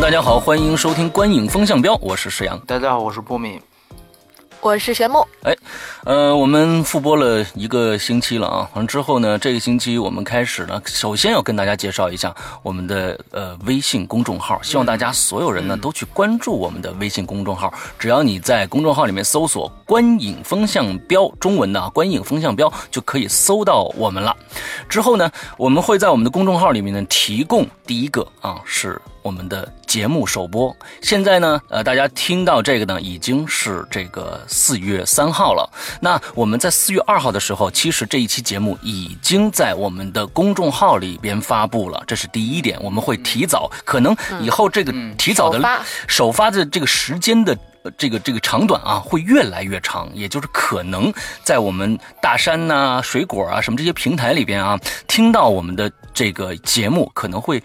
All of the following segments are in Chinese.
大家好，欢迎收听《观影风向标》，我是石阳。大家好，我是波米。我是玄木，哎，呃，我们复播了一个星期了啊，完之后呢，这个星期我们开始呢，首先要跟大家介绍一下我们的呃微信公众号，希望大家所有人呢都去关注我们的微信公众号，只要你在公众号里面搜索“观影风向标”中文的“观影风向标”就可以搜到我们了。之后呢，我们会在我们的公众号里面呢提供第一个啊是。我们的节目首播，现在呢，呃，大家听到这个呢，已经是这个四月三号了。那我们在四月二号的时候，其实这一期节目已经在我们的公众号里边发布了，这是第一点。我们会提早，可能以后这个提早的首发的这个时间的这个这个长短啊，会越来越长。也就是可能在我们大山呐、水果啊什么这些平台里边啊，听到我们的这个节目可能会。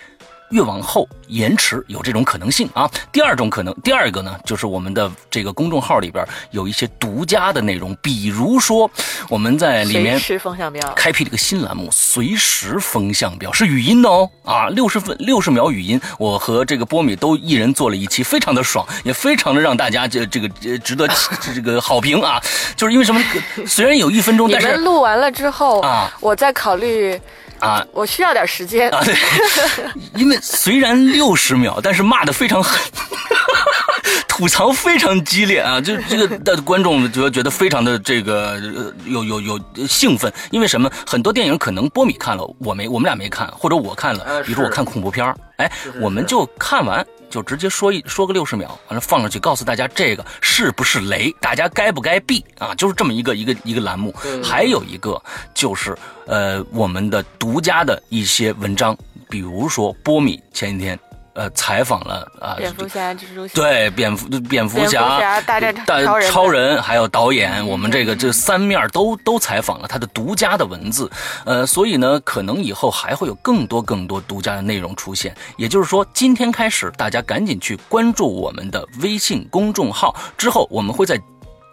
越往后延迟有这种可能性啊。第二种可能，第二个呢，就是我们的这个公众号里边有一些独家的内容，比如说我们在里面随时风向标开辟了一个新栏目，随时风向标是语音的哦啊，六十分六十秒语音，我和这个波米都一人做了一期，非常的爽，也非常的让大家这这个值得这个好评啊。就是因为什么？虽然有一分钟，但是录完了之后啊，我再考虑。啊，我需要点时间。啊，对，因为虽然六十秒，但是骂的非常狠，吐槽非常激烈啊，就这个的 观众觉得觉得非常的这个有有有兴奋，因为什么？很多电影可能波米看了，我没，我们俩没看，或者我看了，比如说我看恐怖片哎，我们就看完。就直接说一说个六十秒，完了放上去，告诉大家这个是不是雷，大家该不该避啊？就是这么一个一个一个栏目。还有一个就是呃我们的独家的一些文章，比如说波米前几天。呃，采访了啊，蝙蝠侠、蜘蛛侠，对，蝙蝠蝙蝠侠、大超人，还有导演，我们这个这三面都都采访了他的独家的文字，呃，所以呢，可能以后还会有更多更多独家的内容出现。也就是说，今天开始，大家赶紧去关注我们的微信公众号，之后我们会在。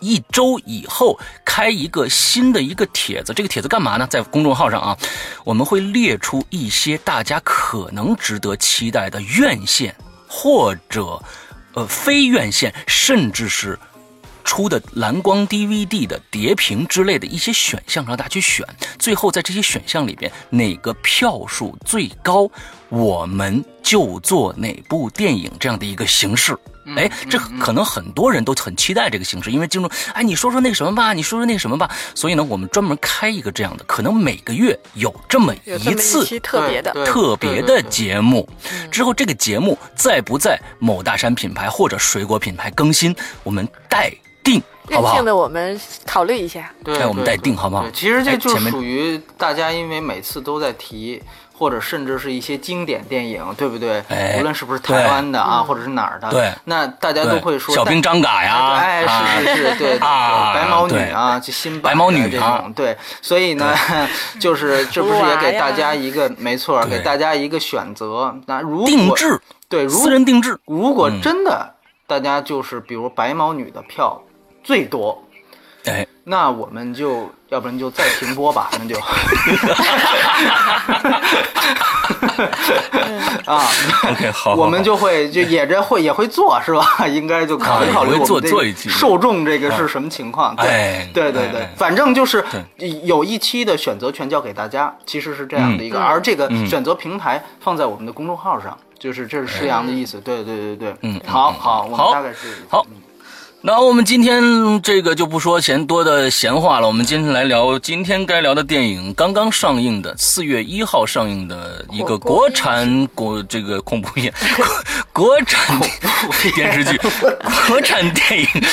一周以后开一个新的一个帖子，这个帖子干嘛呢？在公众号上啊，我们会列出一些大家可能值得期待的院线或者呃非院线，甚至是出的蓝光 DVD 的碟屏之类的一些选项，让大家去选。最后在这些选项里边，哪个票数最高，我们就做哪部电影这样的一个形式。哎，这可能很多人都很期待这个形式，因为进入哎，你说说那个什么吧，你说说那个什么吧。所以呢，我们专门开一个这样的，可能每个月有这么一次特别的特别的节目。之后这个节目在不在某大山品牌或者水果品牌更新，我们待定，好不好？的我们考虑一下，对，我们待定，好不好？其实这就属于大家，因为每次都在提。或者甚至是一些经典电影，对不对？无论是不是台湾的啊，或者是哪儿的，对，那大家都会说小兵张嘎呀，哎，是是是，对，白毛女啊，就新白毛女这种，对，所以呢，就是这不是也给大家一个没错，给大家一个选择。那如果定制，对，私人定制，如果真的大家就是比如白毛女的票最多。哎，那我们就要不然就再停播吧，那就。啊，OK 好，我们就会就也这会也会做是吧？应该就考虑考虑我们这受众这个是什么情况？对对对对，反正就是有一期的选择权交给大家，其实是这样的一个，而这个选择平台放在我们的公众号上，就是这是施阳的意思。对对对对，嗯，好好，我们大概是好。那我们今天这个就不说嫌多的闲话了，我们今天来聊今天该聊的电影，刚刚上映的四月一号上映的一个国产国这个恐怖片，国产电视剧，国产电影《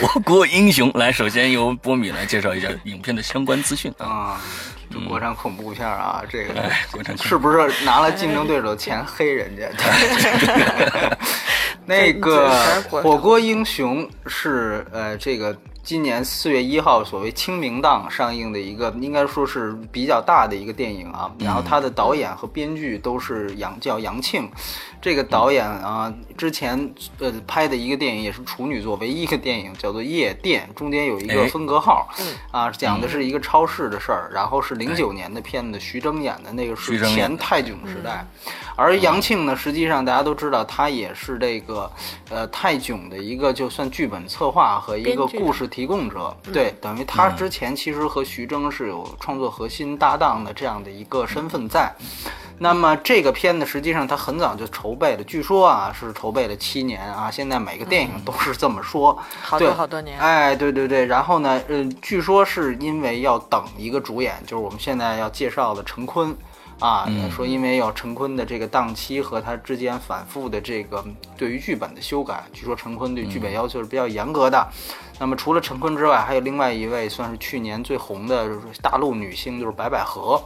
火锅英雄》。来，首先由波米来介绍一下影片的相关资讯啊。这国产恐怖片啊，这个是不是拿了竞争对手钱黑人家？那个火锅英雄是呃这个。今年四月一号，所谓清明档上映的一个，应该说是比较大的一个电影啊。然后他的导演和编剧都是杨叫杨庆，这个导演啊，之前呃拍的一个电影也是处女作，唯一一个电影叫做《夜店》，中间有一个分隔号，啊，讲的是一个超市的事儿。然后是零九年的片子，徐峥演的那个是前泰囧时代。而杨庆呢，实际上大家都知道，他也是这个，呃，泰囧的一个就算剧本策划和一个故事提供者，对，等于他之前其实和徐峥是有创作核心搭档的这样的一个身份在。那么这个片子实际上他很早就筹备了，据说啊是筹备了七年啊，现在每个电影都是这么说，好多好多年。哎，对对对，然后呢，嗯，据说是因为要等一个主演，就是我们现在要介绍的陈坤。啊，说因为要陈坤的这个档期和他之间反复的这个对于剧本的修改，据说陈坤对剧本要求是比较严格的。那么除了陈坤之外，还有另外一位算是去年最红的大陆女星，就是白百合。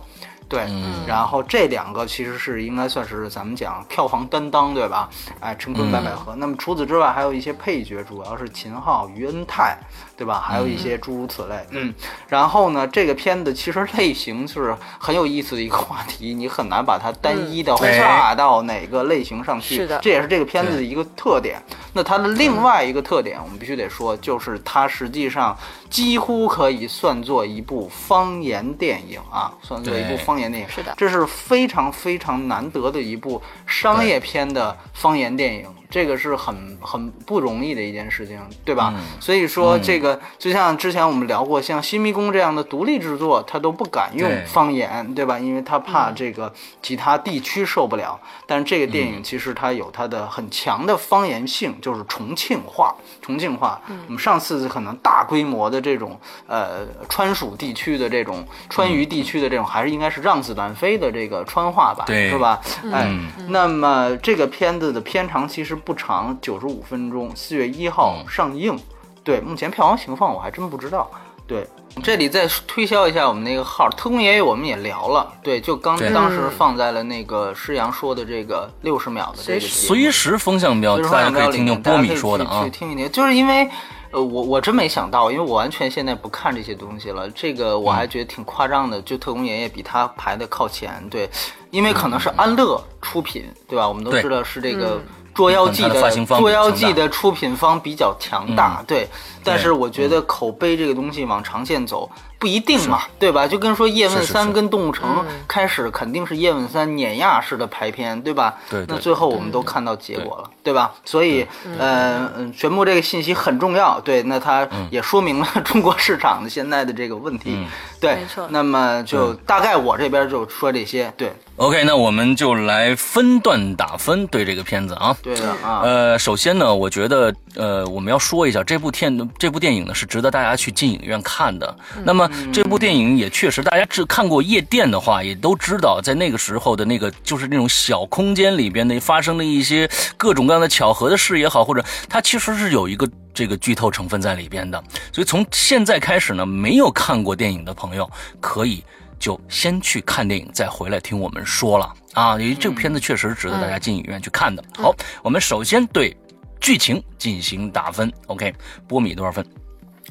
对，然后这两个其实是应该算是咱们讲票房担当，对吧？哎，陈坤、白百合。那么除此之外，还有一些配角，主要是秦昊、于恩泰，对吧？还有一些诸如此类。嗯，然后呢，这个片子其实类型是很有意思的一个话题，你很难把它单一的划到哪个类型上去。是的，这也是这个片子的一个特点。那它的另外一个特点，我们必须得说，就是它实际上几乎可以算作一部方言电影啊，算作一部方言电影。是的，这是非常非常难得的一部商业片的方言电影。这个是很很不容易的一件事情，对吧？所以说，这个就像之前我们聊过，像《新迷宫》这样的独立制作，他都不敢用方言，对吧？因为他怕这个其他地区受不了。但是这个电影其实它有它的很强的方言性，就是重庆话。重庆话，我们上次可能大规模的这种呃川蜀地区的这种川渝地区的这种，还是应该是让子弹飞的这个川话吧，是吧？哎，那么这个片子的片长其实。不长，九十五分钟，四月一号上映。对，目前票房情况我还真不知道。对，这里再推销一下我们那个号，特工爷爷我们也聊了。对，就刚当时放在了那个施阳说的这个六十秒的这个随时风向标，大家可以听听波米说的啊。去听一听，就是因为呃，我我真没想到，因为我完全现在不看这些东西了。这个我还觉得挺夸张的，就特工爷爷比他排的靠前。对，因为可能是安乐出品，对吧？我们都知道是这个。捉妖记的捉妖记的出品方比较强大，对，但是我觉得口碑这个东西往长线走。不一定嘛，对吧？就跟说叶问三跟动物城开始肯定是叶问三碾压式的排片，对吧？对。那最后我们都看到结果了，对吧？所以，呃，全部这个信息很重要，对。那它也说明了 中国市场的现在的这个问题，对。没错。那么就大概我这边就说这些，对。OK，那我们就来分段打分对这个片子啊。对的啊。呃，首先呢，我觉得呃，我们要说一下这部片这部电影呢是值得大家去进影院看的。那么。这部电影也确实，大家只看过夜店的话，也都知道，在那个时候的那个就是那种小空间里边的发生的一些各种各样的巧合的事也好，或者它其实是有一个这个剧透成分在里边的。所以从现在开始呢，没有看过电影的朋友，可以就先去看电影，再回来听我们说了啊。因为这部片子确实值得大家进影院去看的。好，我们首先对剧情进行打分。OK，波米多少分？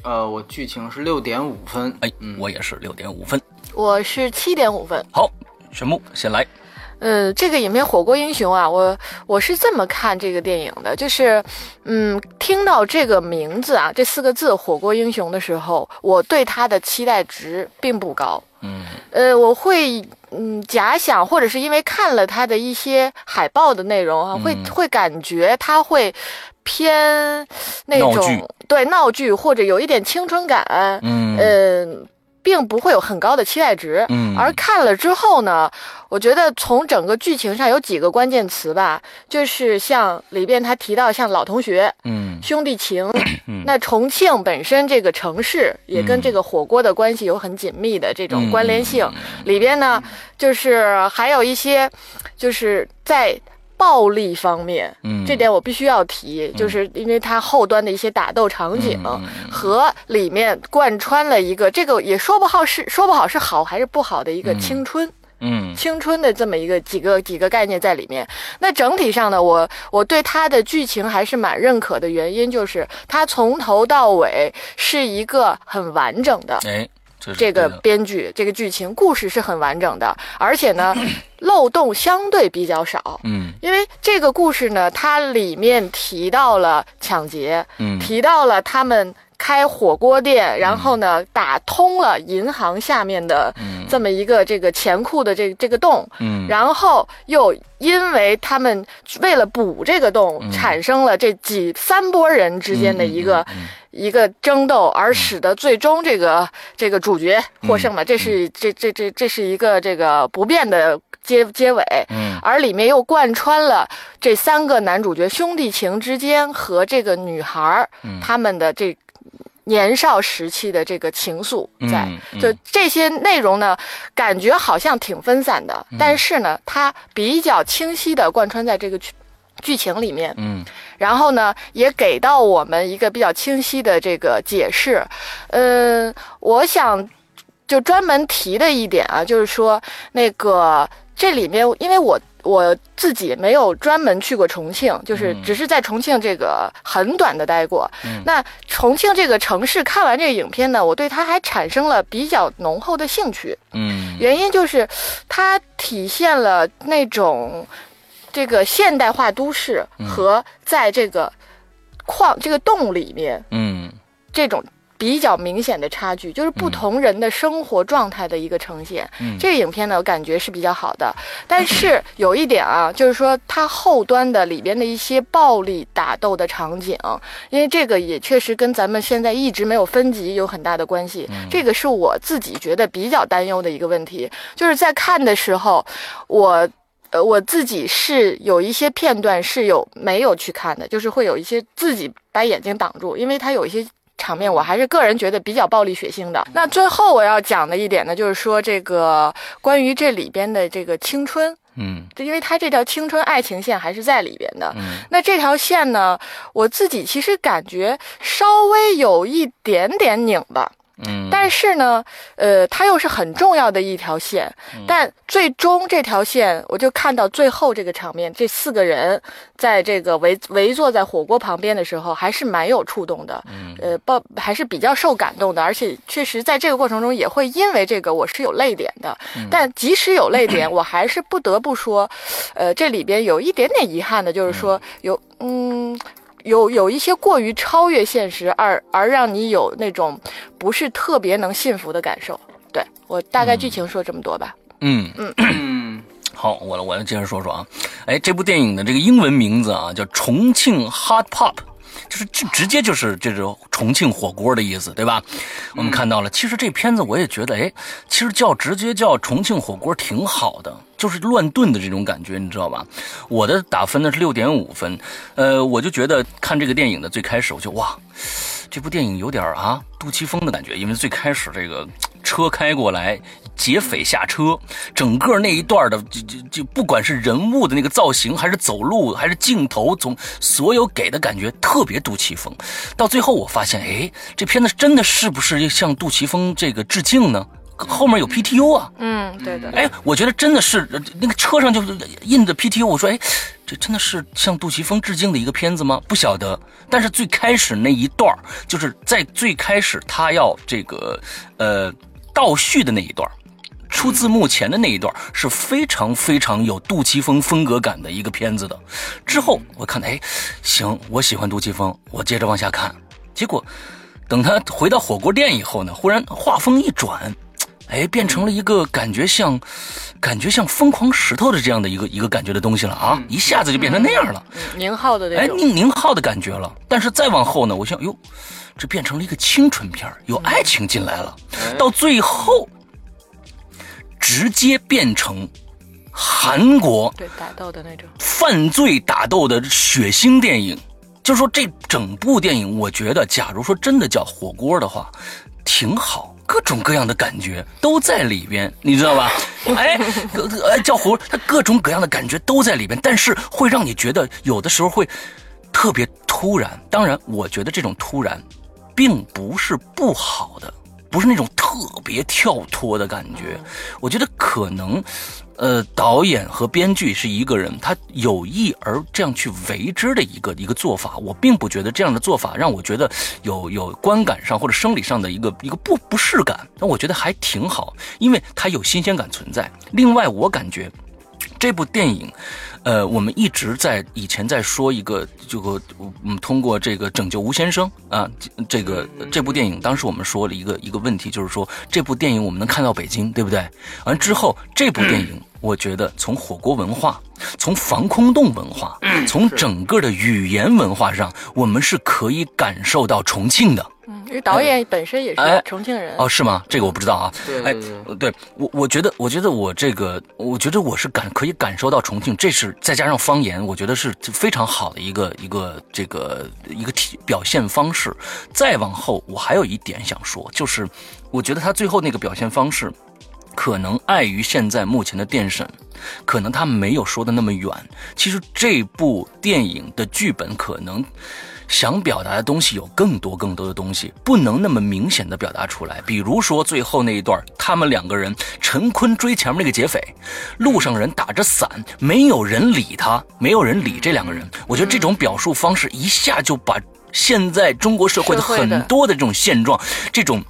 呃，我剧情是六点五分，哎，我也是六点五分，我是七点五分。好，全木先来。呃，这个影片《火锅英雄》啊，我我是这么看这个电影的，就是，嗯，听到这个名字啊，这四个字“火锅英雄”的时候，我对它的期待值并不高。嗯，呃，我会嗯假想，或者是因为看了它的一些海报的内容啊，会会感觉它会。偏那种对闹剧或者有一点青春感，嗯，并不会有很高的期待值。嗯，而看了之后呢，我觉得从整个剧情上有几个关键词吧，就是像里边他提到像老同学，嗯，兄弟情，那重庆本身这个城市也跟这个火锅的关系有很紧密的这种关联性。里边呢，就是还有一些，就是在。暴力方面，嗯，这点我必须要提，就是因为它后端的一些打斗场景和里面贯穿了一个这个也说不好是说不好是好还是不好的一个青春，嗯，青春的这么一个几个几个概念在里面。那整体上呢，我我对它的剧情还是蛮认可的，原因就是它从头到尾是一个很完整的。哎。这个编剧，这个剧情故事是很完整的，而且呢，漏洞相对比较少。嗯，因为这个故事呢，它里面提到了抢劫，嗯，提到了他们开火锅店，然后呢，打通了银行下面的这么一个这个钱库的这这个洞，嗯，然后又因为他们为了补这个洞，产生了这几三波人之间的一个。一个争斗，而使得最终这个这个主角获胜了，这是这这这这是一个这个不变的结结尾。嗯，而里面又贯穿了这三个男主角兄弟情之间和这个女孩儿他们的这年少时期的这个情愫在。就这些内容呢，感觉好像挺分散的，但是呢，它比较清晰的贯穿在这个剧剧情里面。嗯。然后呢，也给到我们一个比较清晰的这个解释。嗯，我想就专门提的一点啊，就是说那个这里面，因为我我自己没有专门去过重庆，就是只是在重庆这个很短的待过。那重庆这个城市看完这个影片呢，我对它还产生了比较浓厚的兴趣。嗯，原因就是它体现了那种。这个现代化都市和在这个矿这个洞里面，嗯，这种比较明显的差距，就是不同人的生活状态的一个呈现。这个影片呢，我感觉是比较好的。但是有一点啊，就是说它后端的里边的一些暴力打斗的场景，因为这个也确实跟咱们现在一直没有分级有很大的关系。这个是我自己觉得比较担忧的一个问题，就是在看的时候，我。呃，我自己是有一些片段是有没有去看的，就是会有一些自己把眼睛挡住，因为它有一些场面，我还是个人觉得比较暴力血腥的。那最后我要讲的一点呢，就是说这个关于这里边的这个青春，嗯，因为它这条青春爱情线还是在里边的。嗯，那这条线呢，我自己其实感觉稍微有一点点拧巴。嗯，但是呢，呃，它又是很重要的一条线，但最终这条线，我就看到最后这个场面，这四个人在这个围围坐在火锅旁边的时候，还是蛮有触动的，呃，抱还是比较受感动的，而且确实在这个过程中也会因为这个我是有泪点的，但即使有泪点，我还是不得不说，呃，这里边有一点点遗憾的，就是说有嗯。有有一些过于超越现实，而而让你有那种不是特别能信服的感受。对我大概剧情说这么多吧。嗯嗯，好，我我来接着说说啊。哎，这部电影的这个英文名字啊叫《重庆 Hot Pop》。就是这直接就是这种重庆火锅的意思，对吧？我们看到了，其实这片子我也觉得，哎，其实叫直接叫重庆火锅挺好的，就是乱炖的这种感觉，你知道吧？我的打分呢是六点五分，呃，我就觉得看这个电影的最开始，我就哇，这部电影有点啊杜琪峰的感觉，因为最开始这个 车开过来。劫匪下车，整个那一段的就就就不管是人物的那个造型，还是走路，还是镜头，从所有给的感觉特别杜琪峰。到最后我发现，哎，这片子真的是不是向杜琪峰这个致敬呢？后面有 PTU 啊，嗯，对的。哎，我觉得真的是那个车上就是印着 PTU。我说，哎，这真的是向杜琪峰致敬的一个片子吗？不晓得。但是最开始那一段就是在最开始他要这个呃倒叙的那一段出字幕前的那一段是非常非常有杜琪峰风格感的一个片子的。之后我看，哎，行，我喜欢杜琪峰，我接着往下看。结果等他回到火锅店以后呢，忽然画风一转，哎，变成了一个感觉像，感觉像疯狂石头的这样的一个一个感觉的东西了啊！一下子就变成那样了，宁浩的哎，宁宁浩的感觉了。但是再往后呢，我想，哟，这变成了一个青春片，有爱情进来了，到最后。直接变成韩国对打斗的那种犯罪打斗的血腥电影，就说这整部电影，我觉得，假如说真的叫火锅的话，挺好，各种各样的感觉都在里边，你知道吧？哎，哎，叫胡，他各种各样的感觉都在里边，但是会让你觉得有的时候会特别突然。当然，我觉得这种突然并不是不好的。不是那种特别跳脱的感觉。我觉得可能，呃，导演和编剧是一个人，他有意而这样去为之的一个一个做法。我并不觉得这样的做法让我觉得有有观感上或者生理上的一个一个不不适感。但我觉得还挺好，因为它有新鲜感存在。另外，我感觉这部电影。呃，我们一直在以前在说一个，就我们，通过这个拯救吴先生啊，这个这部电影，当时我们说了一个一个问题，就是说这部电影我们能看到北京，对不对？完之后，这部电影，我觉得从火锅文化，从防空洞文化，从整个的语言文化上，我们是可以感受到重庆的。嗯，因为导演本身也是重庆人哦，是吗？这个我不知道啊。对，哎，对我，我觉得，我觉得我这个，我觉得我是感可以感受到重庆，这是再加上方言，我觉得是非常好的一个一个这个一个体表现方式。再往后，我还有一点想说，就是我觉得他最后那个表现方式，可能碍于现在目前的电审，可能他没有说的那么远。其实这部电影的剧本可能。想表达的东西有更多更多的东西，不能那么明显的表达出来。比如说最后那一段，他们两个人，陈坤追前面那个劫匪，路上人打着伞，没有人理他，没有人理这两个人。我觉得这种表述方式一下就把现在中国社会的很多的这种现状，这种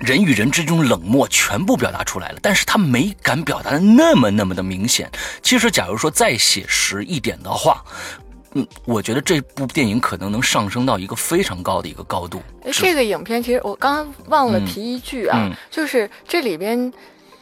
人与人之间冷漠全部表达出来了。但是他没敢表达的那么那么的明显。其实，假如说再写实一点的话。嗯，我觉得这部电影可能能上升到一个非常高的一个高度。这个影片其实我刚刚忘了提一句啊，就是这里边，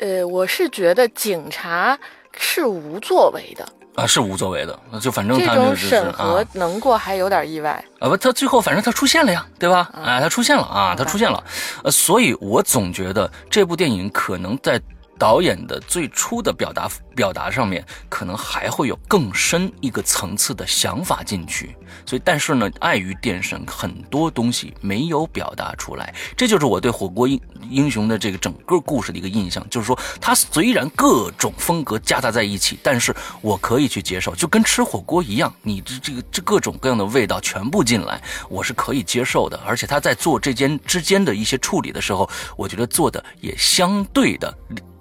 呃，我是觉得警察是无作为的啊，是无作为的，就反正这种审核能过还有点意外啊。不，他最后反正他出现了呀，对吧？啊，他出现了啊，他出现了，呃，所以我总觉得这部电影可能在。导演的最初的表达表达上面，可能还会有更深一个层次的想法进去，所以但是呢，碍于电审，很多东西没有表达出来，这就是我对火锅英英雄的这个整个故事的一个印象，就是说它虽然各种风格夹杂在一起，但是我可以去接受，就跟吃火锅一样，你这这个这各种各样的味道全部进来，我是可以接受的，而且他在做这间之间的一些处理的时候，我觉得做的也相对的。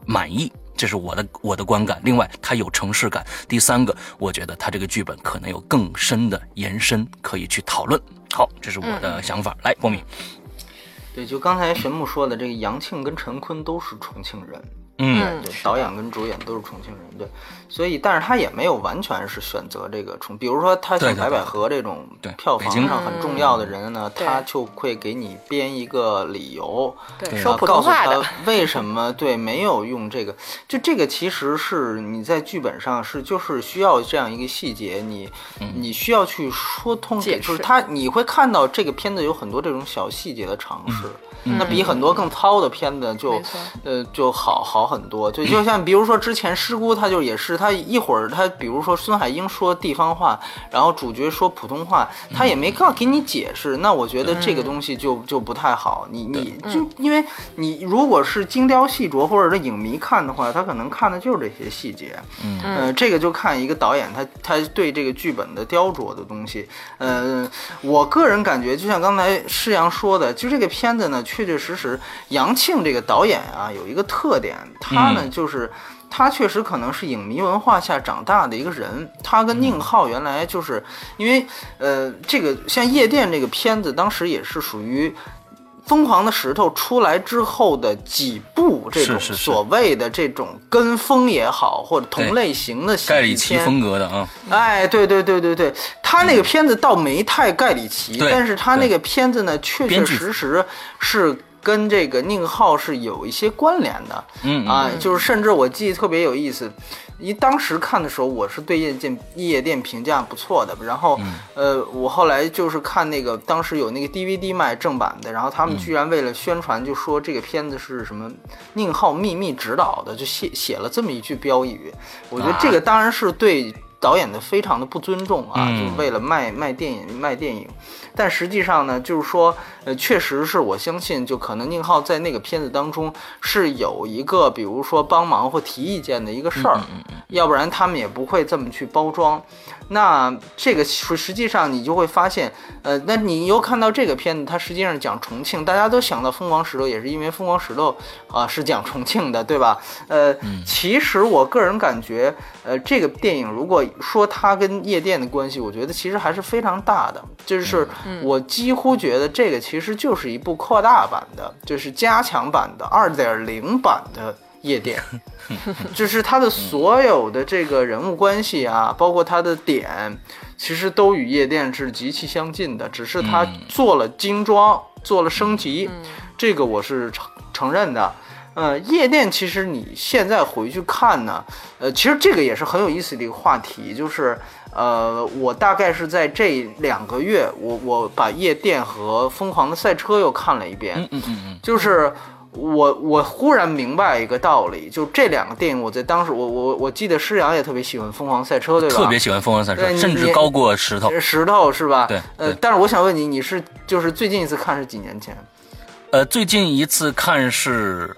满意，这是我的我的观感。另外，它有城市感。第三个，我觉得它这个剧本可能有更深的延伸可以去讨论。好，这是我的想法。来，光明。对，就刚才玄木说的，这个杨庆跟陈坤都是重庆人。嗯，对，导演跟主演都是重庆人，对，所以，但是他也没有完全是选择这个重，比如说他像白百合这种票房上很重要的人呢，他就会给你编一个理由，对，说普通话的，为什么对没有用这个？就这个其实是你在剧本上是就是需要这样一个细节，你你需要去说通，就是他你会看到这个片子有很多这种小细节的尝试。那比很多更糙的片子就，呃，就好好很多。就就像比如说之前师姑，他就也是他一会儿他比如说孙海英说地方话，然后主角说普通话，他也没告给你解释。那我觉得这个东西就就不太好。你你就因为你如果是精雕细琢或者是影迷看的话，他可能看的就是这些细节。嗯，呃，这个就看一个导演他他对这个剧本的雕琢的东西。呃，我个人感觉就像刚才施阳说的，就这个片子呢。确确实实，杨庆这个导演啊，有一个特点，他呢就是他确实可能是影迷文化下长大的一个人。他跟宁浩原来就是因为呃，这个像夜店这个片子，当时也是属于。疯狂的石头出来之后的几部这种所谓的这种跟风也好，或者同类型的盖里奇风格的啊，哎，对对对对对，他那个片子倒没太盖里奇，但是他那个片子呢，确确实实是跟这个宁浩是有一些关联的，嗯啊，就是甚至我记得特别有意思。因当时看的时候，我是对夜店夜店评价不错的。然后，呃，我后来就是看那个，当时有那个 DVD 卖正版的，然后他们居然为了宣传，就说这个片子是什么宁浩秘密指导的，就写写了这么一句标语。我觉得这个当然是对。导演的非常的不尊重啊，就为了卖卖电影卖电影，但实际上呢，就是说，呃，确实是我相信，就可能宁浩在那个片子当中是有一个，比如说帮忙或提意见的一个事儿，要不然他们也不会这么去包装。那这个实实际上你就会发现，呃，那你又看到这个片子，它实际上讲重庆，大家都想到《疯狂石头》，也是因为《疯狂石头》啊是讲重庆的，对吧？呃，其实我个人感觉，呃，这个电影如果说它跟夜店的关系，我觉得其实还是非常大的。就是我几乎觉得这个其实就是一部扩大版的，就是加强版的二点零版的。夜店，就是它的所有的这个人物关系啊，包括它的点，其实都与夜店是极其相近的，只是它做了精装，做了升级，这个我是承承认的。呃，夜店其实你现在回去看呢，呃，其实这个也是很有意思的一个话题，就是呃，我大概是在这两个月，我我把夜店和疯狂的赛车又看了一遍，嗯嗯嗯，就是。我我忽然明白一个道理，就这两个电影，我在当时，我我我记得施洋也特别喜欢《疯狂赛车》，对吧？特别喜欢《疯狂赛车》，甚至高过《石头》。石头是吧？对。呃，但是我想问你，你是就是最近一次看是几年前？呃，最近一次看是，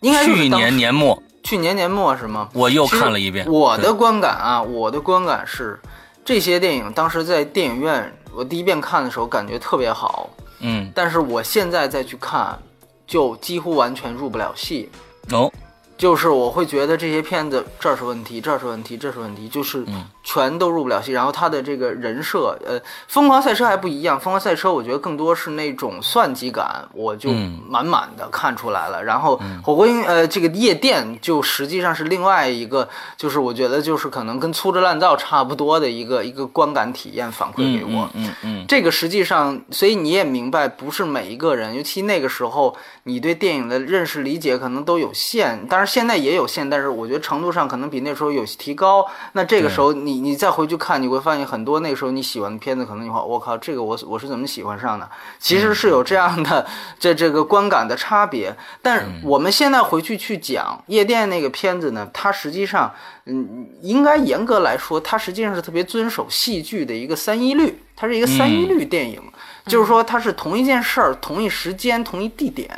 应该去年年末。去年年末是吗？我又看了一遍。我的观感啊，我的观感是，这些电影当时在电影院我第一遍看的时候感觉特别好，嗯，但是我现在再去看。就几乎完全入不了戏哦。就是我会觉得这些片子这儿是问题，这儿是问题，这是问题，就是全都入不了戏。然后他的这个人设，呃，疯狂赛车还不一样，疯狂赛车我觉得更多是那种算计感，我就满满的看出来了。然后火锅英，呃，这个夜店就实际上是另外一个，就是我觉得就是可能跟粗制滥造差不多的一个一个观感体验反馈给我。嗯嗯，这个实际上，所以你也明白，不是每一个人，尤其那个时候你对电影的认识理解可能都有限，当然。现在也有限，但是我觉得程度上可能比那时候有提高。那这个时候你你再回去看，你会发现很多那时候你喜欢的片子，可能你会我靠，这个我我是怎么喜欢上的？其实是有这样的这这个观感的差别。但是我们现在回去去讲夜店那个片子呢，它实际上嗯，应该严格来说，它实际上是特别遵守戏剧的一个三一律，它是一个三一律电影，就是说它是同一件事儿、同一时间、同一地点。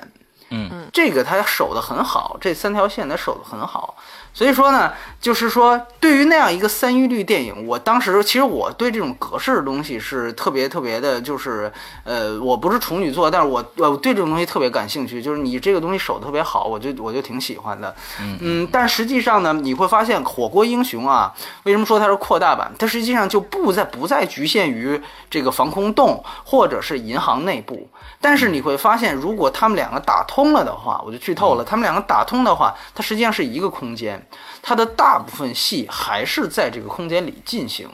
嗯，这个他守得很好，这三条线他守得很好。所以说呢，就是说，对于那样一个三一律电影，我当时其实我对这种格式的东西是特别特别的，就是呃，我不是处女座，但是我我对这种东西特别感兴趣。就是你这个东西守得特别好，我就我就挺喜欢的。嗯，但实际上呢，你会发现《火锅英雄》啊，为什么说它是扩大版？它实际上就不再不再局限于这个防空洞或者是银行内部。但是你会发现，如果他们两个打通了的话，我就剧透了。他们两个打通的话，它实际上是一个空间。它的大部分戏还是在这个空间里进行，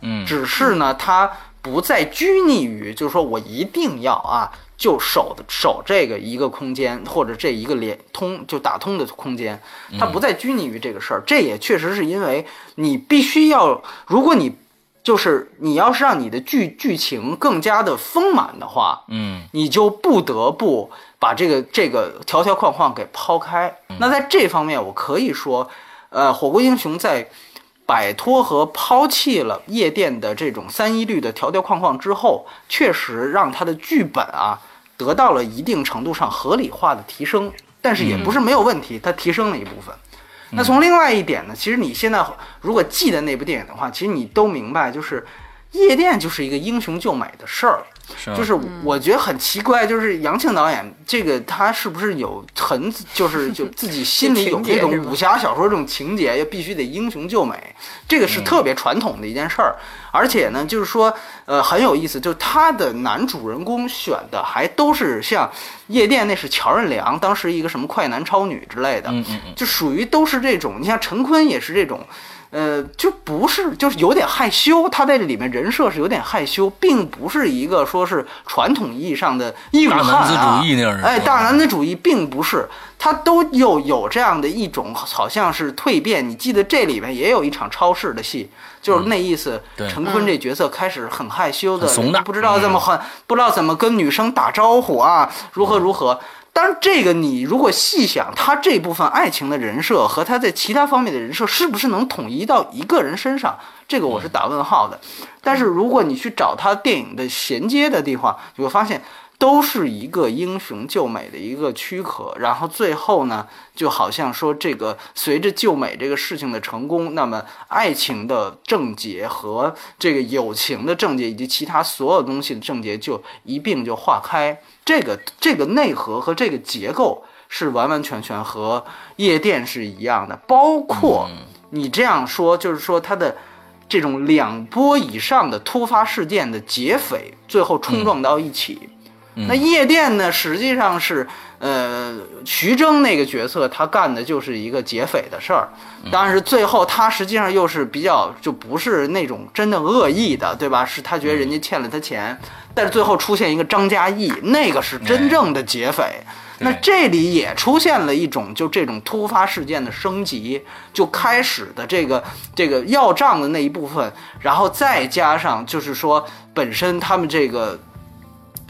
嗯，只是呢，它不再拘泥于，就是说我一定要啊，就守的守这个一个空间或者这一个连通就打通的空间，它不再拘泥于这个事儿。这也确实是因为你必须要，如果你就是你要是让你的剧剧情更加的丰满的话，嗯，你就不得不把这个这个条条框框给抛开。那在这方面，我可以说。呃，火锅英雄在摆脱和抛弃了夜店的这种三一律的条条框框之后，确实让他的剧本啊得到了一定程度上合理化的提升，但是也不是没有问题，它提升了一部分。那从另外一点呢，其实你现在如果记得那部电影的话，其实你都明白，就是夜店就是一个英雄救美的事儿。就是我觉得很奇怪，就是杨庆导演这个他是不是有很就是就自己心里有这种武侠小说这种情节，要必须得英雄救美，这个是特别传统的一件事儿。而且呢，就是说呃很有意思，就是他的男主人公选的还都是像夜店那是乔任梁，当时一个什么快男超女之类的，就属于都是这种。你像陈坤也是这种。呃，就不是，就是有点害羞。他在这里面人设是有点害羞，并不是一个说是传统意义上的硬汉啊。大男子主义那样人。哎，大男子主义并不是，他都又有这样的一种，好像是蜕变。你记得这里面也有一场超市的戏，就是那意思。陈坤这角色开始很害羞的，不知道怎么很不知道怎么跟女生打招呼啊，如何如何。当然，这个你如果细想，他这部分爱情的人设和他在其他方面的人设是不是能统一到一个人身上？这个我是打问号的。但是如果你去找他电影的衔接的地方，你会发现都是一个英雄救美的一个躯壳，然后最后呢，就好像说这个随着救美这个事情的成功，那么爱情的症结和这个友情的症结以及其他所有东西的症结就一并就化开。这个这个内核和这个结构是完完全全和夜店是一样的，包括你这样说，就是说它的这种两波以上的突发事件的劫匪最后冲撞到一起。那夜店呢？实际上是，呃，徐峥那个角色，他干的就是一个劫匪的事儿。但是最后他实际上又是比较，就不是那种真的恶意的，对吧？是他觉得人家欠了他钱。但是最后出现一个张嘉译，那个是真正的劫匪。那这里也出现了一种，就这种突发事件的升级，就开始的这个这个要账的那一部分，然后再加上就是说本身他们这个。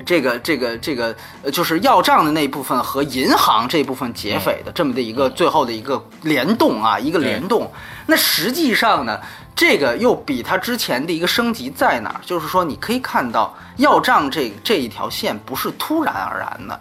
这个这个这个呃，就是要账的那一部分和银行这部分劫匪的这么的一个最后的一个联动啊，一个联动。那实际上呢，这个又比它之前的一个升级在哪儿？就是说，你可以看到要账这这一条线不是突然而然的，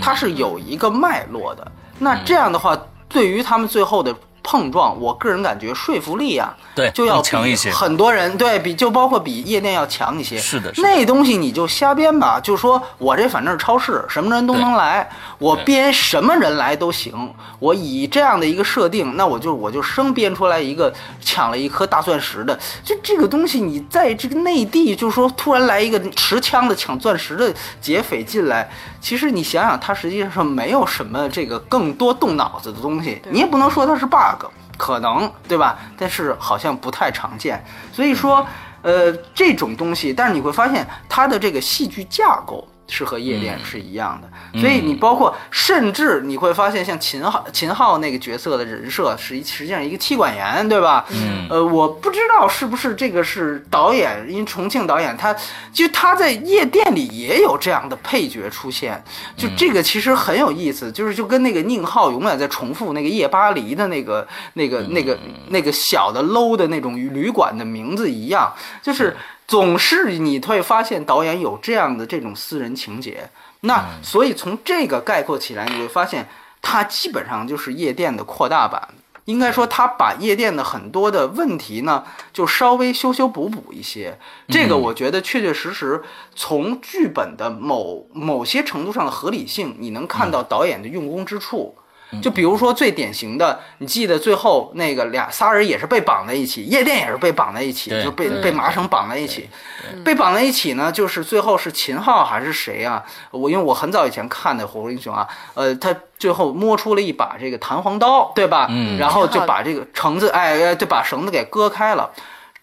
它是有一个脉络的。那这样的话，对于他们最后的。碰撞，我个人感觉说服力啊，对，就要强一些。很多人对比，就包括比夜店要强一些。是的，那东西你就瞎编吧，就说我这反正是超市，什么人都能来，我编什么人来都行。我以这样的一个设定，那我就我就生编出来一个抢了一颗大钻石的，就这个东西，你在这个内地，就说突然来一个持枪的抢钻石的劫匪进来，其实你想想，他实际上没有什么这个更多动脑子的东西，你也不能说他是 bug。可能对吧？但是好像不太常见，所以说，呃，这种东西，但是你会发现它的这个戏剧架构。是和夜店是一样的，所以你包括甚至你会发现，像秦昊秦昊那个角色的人设是实际上一个妻管严，对吧？嗯，呃，我不知道是不是这个是导演，因为重庆导演他就他在夜店里也有这样的配角出现，就这个其实很有意思，就是就跟那个宁浩永远在重复那个夜巴黎的那个那个那个那个小的 low 的那种旅馆的名字一样，就是。总是你会发现导演有这样的这种私人情节，那所以从这个概括起来，你会发现它基本上就是夜店的扩大版。应该说，他把夜店的很多的问题呢，就稍微修修补补一些。这个我觉得确确实实从剧本的某某些程度上的合理性，你能看到导演的用功之处。就比如说最典型的，你记得最后那个俩仨人也是被绑在一起，夜店也是被绑在一起，就被被麻绳绑在一起，被绑在一起呢，就是最后是秦昊还是谁啊？我因为我很早以前看的《火锅英雄》啊，呃，他最后摸出了一把这个弹簧刀，对吧？嗯，然后就把这个绳子，哎，就把绳子给割开了。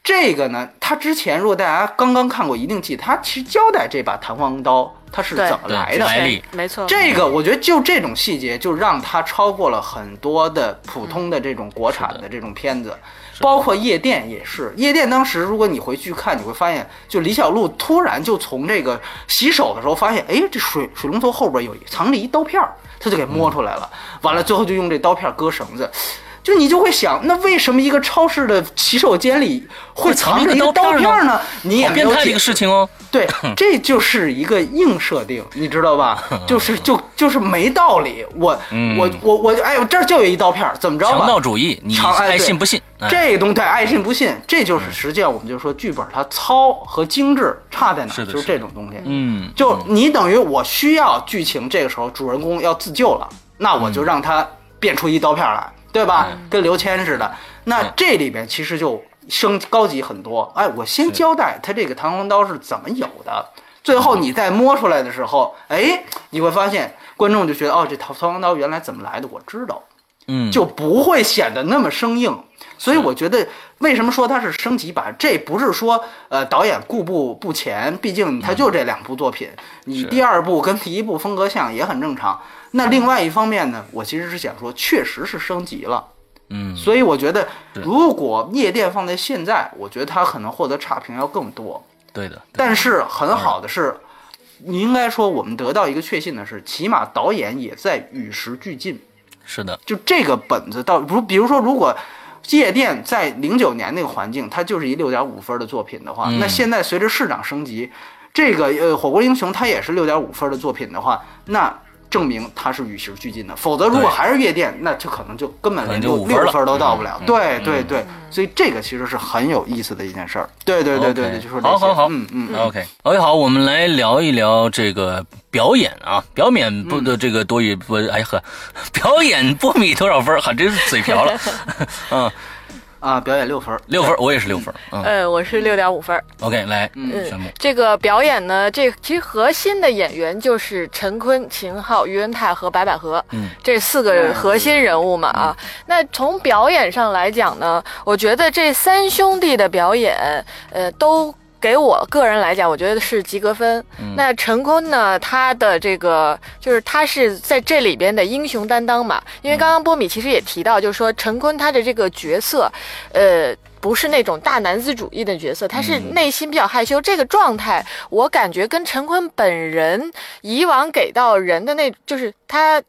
这个呢，他之前如果大家刚刚看过，一定记得他其实交代这把弹簧刀它是怎么来的，没错。这个我觉得就这种细节，就让它超过了很多的普通的这种国产的这种片子，包括夜店也是。夜店当时如果你回去看，你会发现，就李小璐突然就从这个洗手的时候发现，哎，这水水龙头后边有藏着一刀片儿，他就给摸出来了。完了，最后就用这刀片割绳子。就你就会想，那为什么一个超市的洗手间里会藏着一个刀片呢？你也没有解。一个事情哦。对，这就是一个硬设定，你知道吧？就是就就是没道理。我我我我，哎呦，这儿就有一刀片，怎么着？强盗主义，你爱信不信？这东西爱信不信，这就是实际上我们就说剧本它糙和精致差在哪？就是这种东西。嗯，就你等于我需要剧情，这个时候主人公要自救了，那我就让他变出一刀片来。对吧？跟刘谦似的，那这里边其实就升高级很多。哎，我先交代他这个弹簧刀是怎么有的，最后你再摸出来的时候，哎，你会发现观众就觉得哦，这弹弹簧刀原来怎么来的？我知道，嗯，就不会显得那么生硬。所以我觉得，为什么说它是升级版？这不是说呃导演固步不前，毕竟他就这两部作品，你第二部跟第一部风格像也很正常。那另外一方面呢，我其实是想说，确实是升级了，嗯，所以我觉得，如果夜店放在现在，我觉得它可能获得差评要更多。对的。但是很好的是，你应该说我们得到一个确信的是，起码导演也在与时俱进。是的。就这个本子到如，比如说，如果夜店在零九年那个环境，它就是一六点五分的作品的话，那现在随着市场升级。这个呃《火锅英雄》它也是六点五分的作品的话，那。证明它是与时俱进的，否则如果还是夜店，那就可能就根本连六六分都到不了。对对对，所以这个其实是很有意思的一件事儿。对对对对对，就说好好好，嗯嗯，OK。OK 好，我们来聊一聊这个表演啊，表演不的这个多与不，哎呵，表演波米多少分？还真是嘴瓢了，嗯。啊，表演六分，六分，我也是六分。嗯，我是六点五分。OK，来，嗯，这个表演呢，这其实核心的演员就是陈坤、秦昊、于文泰和白百合，嗯，这四个核心人物嘛啊。那从表演上来讲呢，我觉得这三兄弟的表演，呃，都。给我个人来讲，我觉得是及格分。那陈坤呢？他的这个就是他是在这里边的英雄担当嘛。因为刚刚波米其实也提到，就是说陈坤他的这个角色，呃，不是那种大男子主义的角色，他是内心比较害羞。这个状态，我感觉跟陈坤本人以往给到人的那，就是他。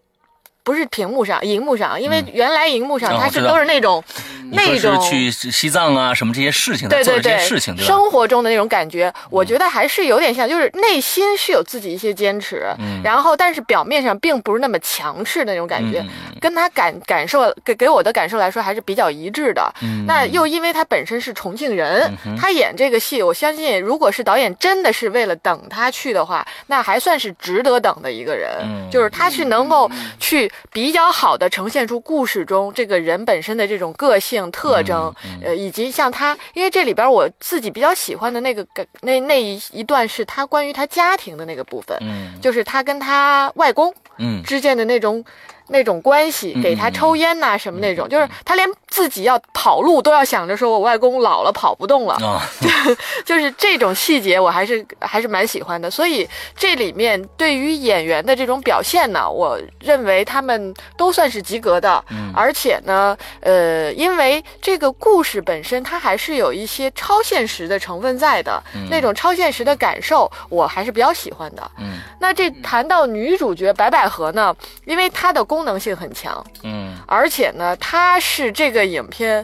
不是屏幕上、荧幕上，因为原来荧幕上他是都是那种，那种去西藏啊什么这些事情，对对对，事情生活中的那种感觉，我觉得还是有点像，就是内心是有自己一些坚持，然后但是表面上并不是那么强势的那种感觉，跟他感感受给给我的感受来说还是比较一致的。那又因为他本身是重庆人，他演这个戏，我相信如果是导演真的是为了等他去的话，那还算是值得等的一个人，就是他是能够去。比较好的呈现出故事中这个人本身的这种个性特征，呃，以及像他，因为这里边我自己比较喜欢的那个那那一一段是他关于他家庭的那个部分，嗯，就是他跟他外公嗯之间的那种。那种关系，给他抽烟呐，什么那种，就是他连自己要跑路都要想着说，我外公老了跑不动了，就就是这种细节，我还是还是蛮喜欢的。所以这里面对于演员的这种表现呢，我认为他们都算是及格的。而且呢，呃，因为这个故事本身它还是有一些超现实的成分在的，那种超现实的感受，我还是比较喜欢的。嗯，那这谈到女主角白百合呢，因为她的功能性很强，嗯，而且呢，它是这个影片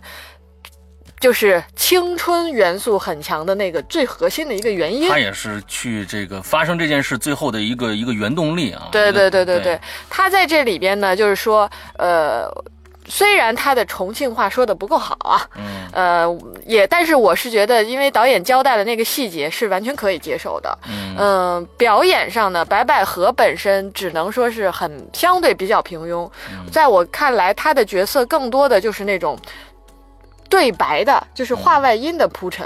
就是青春元素很强的那个最核心的一个原因。它也是去这个发生这件事最后的一个一个原动力啊。对对对对对，它在这里边呢，就是说，呃。虽然他的重庆话说的不够好啊，嗯，呃，也，但是我是觉得，因为导演交代的那个细节是完全可以接受的，嗯，表演上呢，白百合本身只能说是很相对比较平庸，在我看来，他的角色更多的就是那种对白的，就是话外音的铺陈，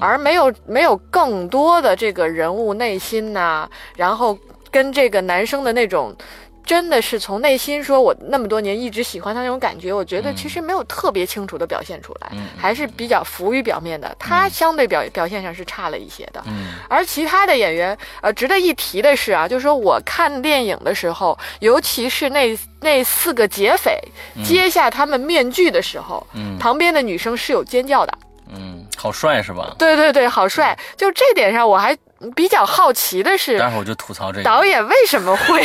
而没有没有更多的这个人物内心呐，然后跟这个男生的那种。真的是从内心说，我那么多年一直喜欢他那种感觉，我觉得其实没有特别清楚的表现出来，还是比较浮于表面的。他相对表表现上是差了一些的，而其他的演员，呃，值得一提的是啊，就是说我看电影的时候，尤其是那那四个劫匪揭下他们面具的时候，旁边的女生是有尖叫的。嗯，好帅是吧？对对对，好帅。就这点上，我还比较好奇的是，待会儿我就吐槽这个导演为什么会，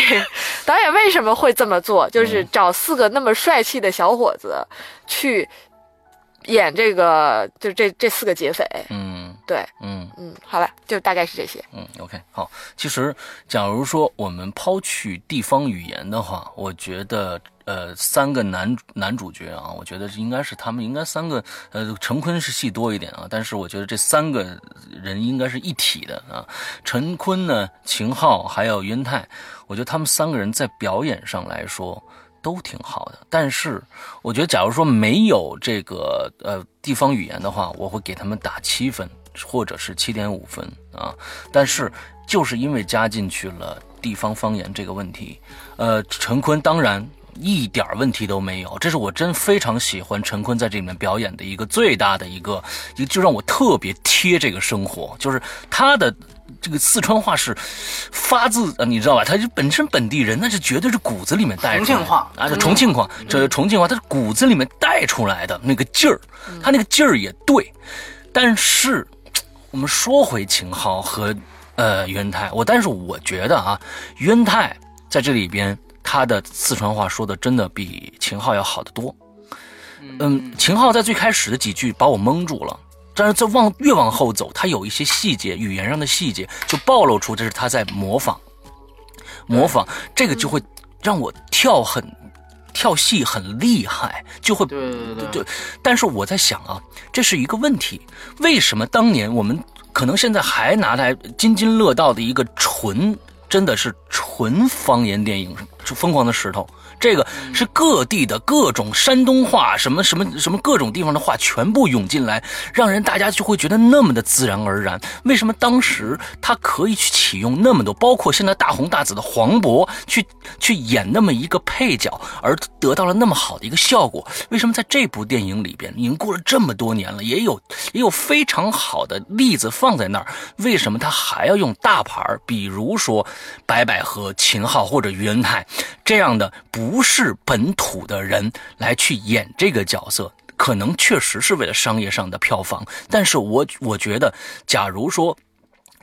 导演为什么会这么做？就是找四个那么帅气的小伙子去演这个，就这这四个劫匪。嗯，对，嗯嗯，好吧，就大概是这些。嗯，OK，好。其实，假如说我们抛去地方语言的话，我觉得。呃，三个男男主角啊，我觉得应该是他们应该三个，呃，陈坤是戏多一点啊，但是我觉得这三个人应该是一体的啊。陈坤呢，秦昊还有云泰，我觉得他们三个人在表演上来说都挺好的。但是我觉得，假如说没有这个呃地方语言的话，我会给他们打七分或者是七点五分啊。但是就是因为加进去了地方方言这个问题，呃，陈坤当然。一点问题都没有，这是我真非常喜欢陈坤在这里面表演的一个最大的一个，就让我特别贴这个生活，就是他的这个四川话是发自呃，你知道吧？他就本身本地人，那是绝对是骨子里面带的重庆话啊，重庆话，这重庆话，他是骨子里面带出来的那个劲儿，他那个劲儿也对。但是我们说回秦昊和呃袁泰，我但是我觉得啊，袁泰在这里边。他的四川话说的真的比秦昊要好得多，嗯，秦昊在最开始的几句把我蒙住了，但是在往越往后走，他有一些细节，语言上的细节就暴露出这是他在模仿，模仿这个就会让我跳很跳戏很厉害，就会对对对。但是我在想啊，这是一个问题，为什么当年我们可能现在还拿来津津乐道的一个纯真的是纯方言电影是《疯狂的石头》。这个是各地的各种山东话，什么什么什么各种地方的话全部涌进来，让人大家就会觉得那么的自然而然。为什么当时他可以去启用那么多，包括现在大红大紫的黄渤去去演那么一个配角，而得到了那么好的一个效果？为什么在这部电影里边，已经过了这么多年了，也有也有非常好的例子放在那儿，为什么他还要用大牌比如说白百合、秦昊或者于恩泰这样的不？不是本土的人来去演这个角色，可能确实是为了商业上的票房。但是我我觉得，假如说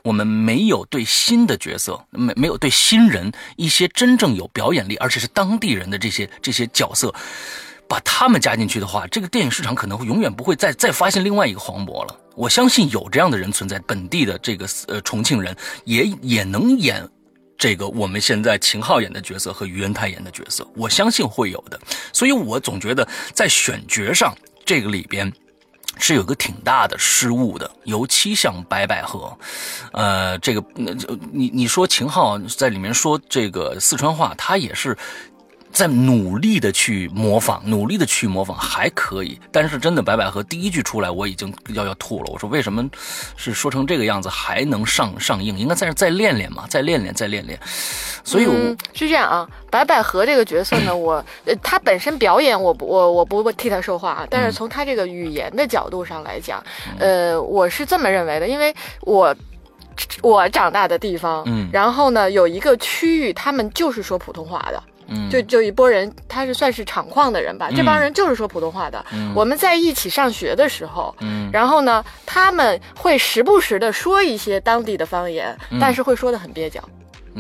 我们没有对新的角色，没没有对新人一些真正有表演力，而且是当地人的这些这些角色，把他们加进去的话，这个电影市场可能会永远不会再再发现另外一个黄渤了。我相信有这样的人存在，本地的这个呃重庆人也也能演。这个我们现在秦昊演的角色和于恩泰演的角色，我相信会有的。所以我总觉得在选角上，这个里边是有个挺大的失误的。尤其像白百合，呃，这个你你说秦昊在里面说这个四川话，他也是。在努力的去模仿，努力的去模仿还可以，但是真的白百合第一句出来，我已经要要吐了。我说为什么是说成这个样子还能上上映？应该在这再练练嘛，再练练，再练练。所以我是这样啊，白百合这个角色呢，我呃，她本身表演我不我我不替她说话啊，但是从她这个语言的角度上来讲，呃，我是这么认为的，因为我我长大的地方，嗯，然后呢有一个区域，他们就是说普通话的。就就一拨人，他是算是厂矿的人吧，这帮人就是说普通话的。我们在一起上学的时候，然后呢，他们会时不时的说一些当地的方言，但是会说的很蹩脚。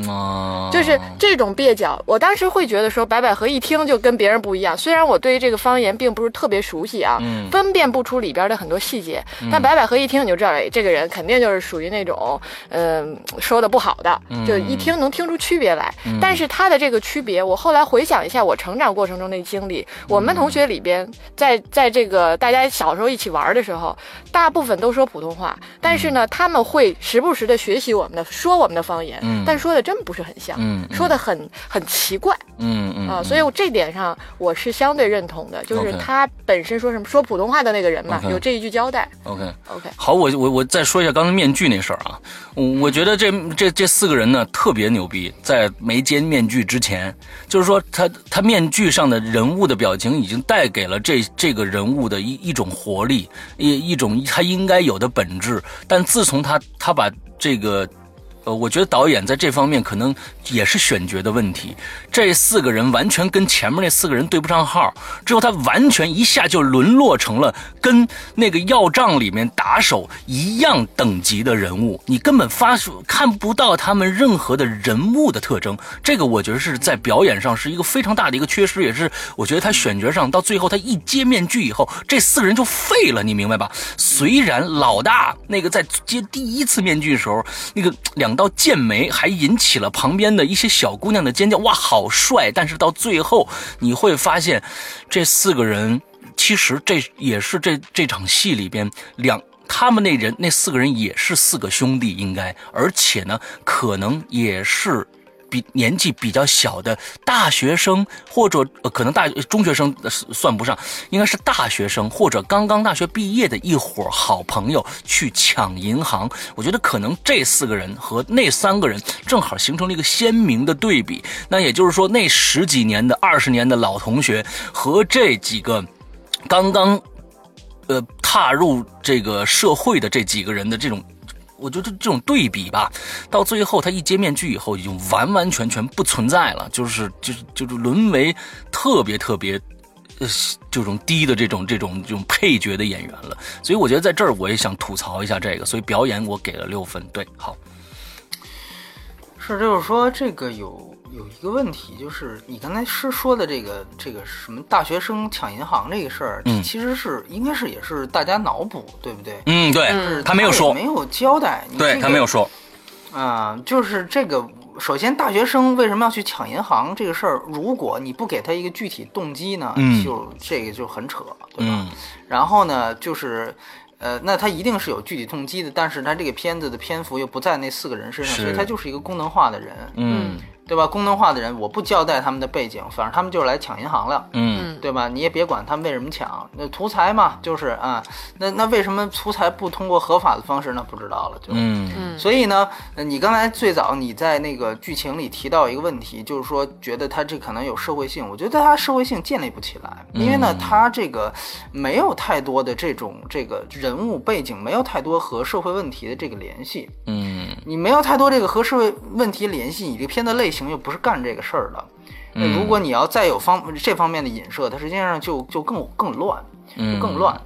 哦，就是这种蹩脚，我当时会觉得说白百合一听就跟别人不一样。虽然我对于这个方言并不是特别熟悉啊，分辨不出里边的很多细节，但白百合一听你就知道，哎，这个人肯定就是属于那种，嗯，说的不好的，就一听能听出区别来。但是他的这个区别，我后来回想一下我成长过程中的经历，我们同学里边，在在这个大家小时候一起玩的时候，大部分都说普通话，但是呢，他们会时不时的学习我们的说我们的方言，但说的。真不是很像，嗯，说的很很奇怪，嗯嗯啊，所以我这点上我是相对认同的，就是他本身说什么说普通话的那个人嘛，有这一句交代。OK OK，好，我我我再说一下刚才面具那事儿啊，我觉得这这这四个人呢特别牛逼，在没揭面具之前，就是说他他面具上的人物的表情已经带给了这这个人物的一一种活力，一一种他应该有的本质，但自从他他把这个。呃，我觉得导演在这方面可能也是选角的问题。这四个人完全跟前面那四个人对不上号，之后他完全一下就沦落成了跟那个要账里面打手一样等级的人物，你根本发看不到他们任何的人物的特征。这个我觉得是在表演上是一个非常大的一个缺失，也是我觉得他选角上到最后他一揭面具以后，这四个人就废了，你明白吧？虽然老大那个在揭第一次面具的时候，那个两。到剑眉还引起了旁边的一些小姑娘的尖叫，哇，好帅！但是到最后你会发现，这四个人其实这也是这这场戏里边两他们那人那四个人也是四个兄弟，应该，而且呢，可能也是。比年纪比较小的大学生，或者可能大中学生算不上，应该是大学生或者刚刚大学毕业的一伙好朋友去抢银行。我觉得可能这四个人和那三个人正好形成了一个鲜明的对比。那也就是说，那十几年的、二十年的老同学和这几个刚刚呃踏入这个社会的这几个人的这种。我觉得这种对比吧，到最后他一揭面具以后，已经完完全全不存在了，就是就是就是沦为特别特别，呃，这种低的这种这种这种配角的演员了。所以我觉得在这儿我也想吐槽一下这个，所以表演我给了六分。对，好，是就是说这个有有一个问题，就是你刚才是说的这个这个什么大学生抢银行这个事儿，嗯，其实是应该是也是大家脑补，对不对？嗯，对，是他没有说，没有交代，对他没有说，啊，就是这个，首先大学生为什么要去抢银行这个事儿，如果你不给他一个具体动机呢，就这个就很扯，对吧？然后呢，就是。呃，那他一定是有具体动机的，但是他这个片子的篇幅又不在那四个人身上，所以他就是一个功能化的人。嗯。对吧？功能化的人，我不交代他们的背景，反正他们就是来抢银行了，嗯，对吧？你也别管他们为什么抢，那图财嘛，就是啊，那那为什么图财不通过合法的方式？那不知道了，就，嗯嗯。所以呢，你刚才最早你在那个剧情里提到一个问题，就是说觉得他这可能有社会性，我觉得他社会性建立不起来，因为呢，他这个没有太多的这种这个人物背景，没有太多和社会问题的这个联系，嗯，你没有太多这个和社会问题联系，你这片子类型。又不是干这个事儿的，那如果你要再有方这方面的引射，它实际上就就更更乱，就更乱。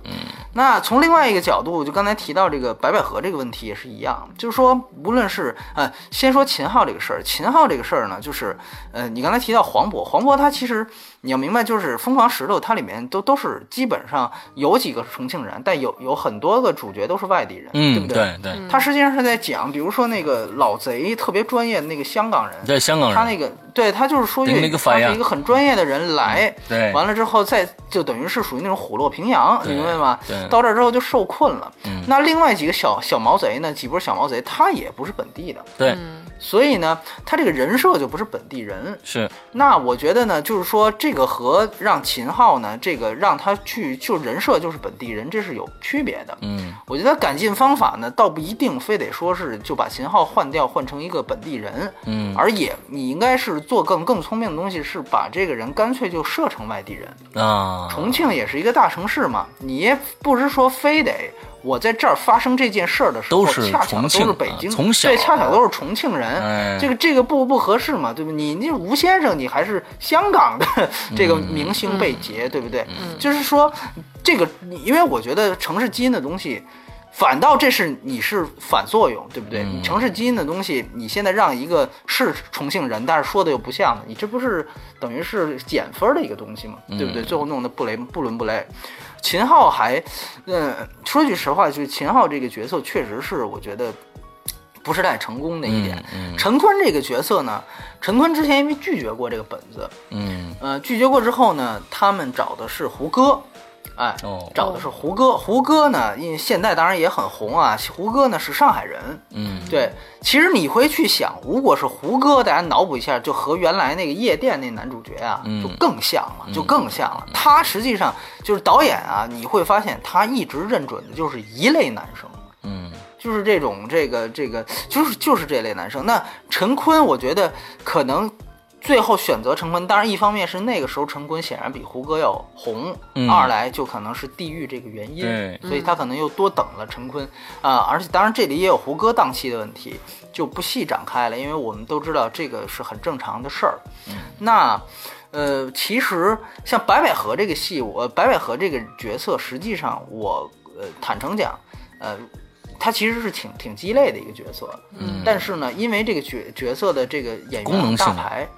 那从另外一个角度，就刚才提到这个白百合这个问题也是一样，就是说，无论是呃，先说秦昊这个事儿，秦昊这个事儿呢，就是呃，你刚才提到黄渤，黄渤他其实你要明白，就是《疯狂石头》它里面都都是基本上有几个重庆人，但有有很多个主角都是外地人，对不对？对对。他实际上是在讲，比如说那个老贼特别专业的那个香港人，在香港人，他那个对他就是说粤语，他是一个很专业的人来，对，完了之后再就等于是属于那种虎落平阳，明白吗？对。到这儿之后就受困了。那另外几个小小毛贼呢？几波小毛贼，他也不是本地的。对。所以呢，他这个人设就不是本地人。是。那我觉得呢，就是说这个和让秦昊呢，这个让他去就人设就是本地人，这是有区别的。嗯。我觉得改进方法呢，倒不一定非得说是就把秦昊换掉，换成一个本地人。嗯。而也你应该是做更更聪明的东西，是把这个人干脆就设成外地人。啊。重庆也是一个大城市嘛，你也不是说非得。我在这儿发生这件事儿的时候，恰巧都是北京，对，恰巧都是重庆人，这个这个不不合适嘛，对吧？你那吴先生，你还是香港的 这个明星被劫，对不对？就是说，这个，因为我觉得城市基因的东西，反倒这是你是反作用，对不对？你城市基因的东西，你现在让一个是重庆人，但是说的又不像的，你这不是等于是减分的一个东西嘛，对不对？最后弄得不雷不伦不类。秦昊还，嗯，说句实话，就是秦昊这个角色确实是我觉得不是太成功的一点。陈坤这个角色呢，陈坤之前因为拒绝过这个本子，嗯，呃，拒绝过之后呢，他们找的是胡歌。哎，找的是胡歌。胡歌呢，因为现在当然也很红啊。胡歌呢是上海人，嗯，对。其实你会去想，如果是胡歌，大家脑补一下，就和原来那个夜店那男主角啊，就更像了，就更像了。他实际上就是导演啊，你会发现他一直认准的就是一类男生，嗯，就是这种这个这个，就是就是这类男生。那陈坤，我觉得可能。最后选择陈坤，当然一方面是那个时候陈坤显然比胡歌要红，二来就可能是地域这个原因，所以他可能又多等了陈坤啊。而且当然这里也有胡歌档期的问题，就不细展开了，因为我们都知道这个是很正常的事儿。那呃，其实像白百合这个戏，我白百合这个角色，实际上我呃坦诚讲，呃，他其实是挺挺鸡肋的一个角色。嗯，但是呢，因为这个角角色的这个演员大牌。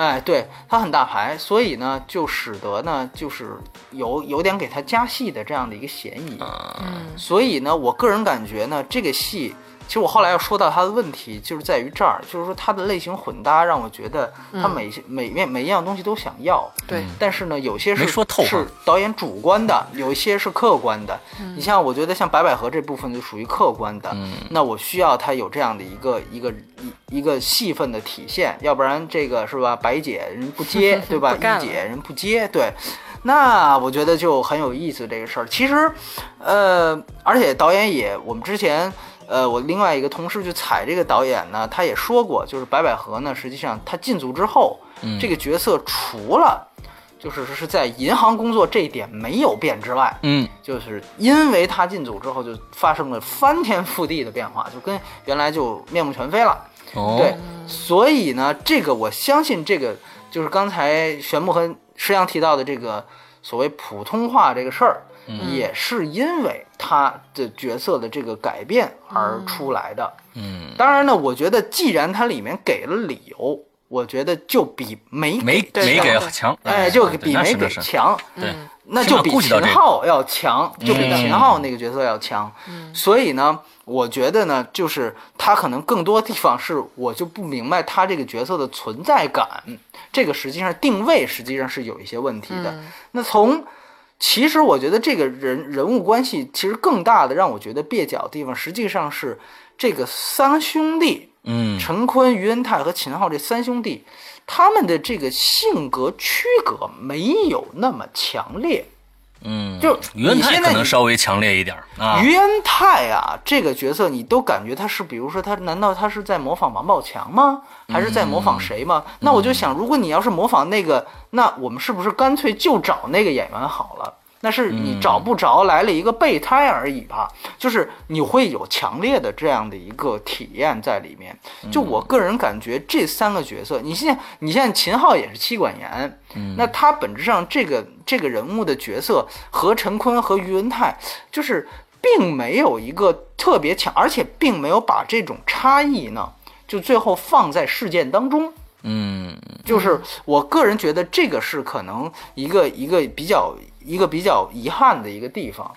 哎，对他很大牌，所以呢，就使得呢，就是有有点给他加戏的这样的一个嫌疑。嗯，所以呢，我个人感觉呢，这个戏。其实我后来要说到他的问题，就是在于这儿，就是说他的类型混搭，让我觉得他每每面每一样东西都想要。对，但是呢，有些是说透是导演主观的，有一些是客观的。你像我觉得像白百合这部分就属于客观的，那我需要他有这样的一个一个一一个戏份的体现，要不然这个是吧？白姐人不接，对吧？一姐人不接，对。那我觉得就很有意思这个事儿。其实，呃，而且导演也我们之前。呃，我另外一个同事去踩这个导演呢，他也说过，就是白百合呢，实际上他进组之后，这个角色除了就是是在银行工作这一点没有变之外，嗯，就是因为他进组之后就发生了翻天覆地的变化，就跟原来就面目全非了。哦，对，所以呢，这个我相信这个就是刚才玄木和石阳提到的这个所谓普通话这个事儿。也是因为他的角色的这个改变而出来的。嗯，当然呢，我觉得既然它里面给了理由，我觉得就比没没没给强，哎，就比没给强，对，那就比秦昊要强，就比秦昊那个角色要强。所以呢，我觉得呢，就是他可能更多地方是我就不明白他这个角色的存在感，这个实际上定位实际上是有一些问题的。那从其实我觉得这个人人物关系其实更大的让我觉得蹩脚的地方，实际上是这个三兄弟。嗯，陈坤、于恩泰和秦昊这三兄弟，他们的这个性格区隔没有那么强烈。嗯，就于恩泰可能稍微强烈一点啊。于恩泰啊，这个角色你都感觉他是，比如说他，难道他是在模仿王宝强吗？还是在模仿谁吗？那我就想，如果你要是模仿那个，那我们是不是干脆就找那个演员好了？那是你找不着来了一个备胎而已吧，就是你会有强烈的这样的一个体验在里面。就我个人感觉，这三个角色，你现在你现在秦昊也是妻管严，那他本质上这个这个人物的角色和陈坤和于文泰，就是并没有一个特别强，而且并没有把这种差异呢，就最后放在事件当中。嗯，就是我个人觉得这个是可能一个一个比较。一个比较遗憾的一个地方，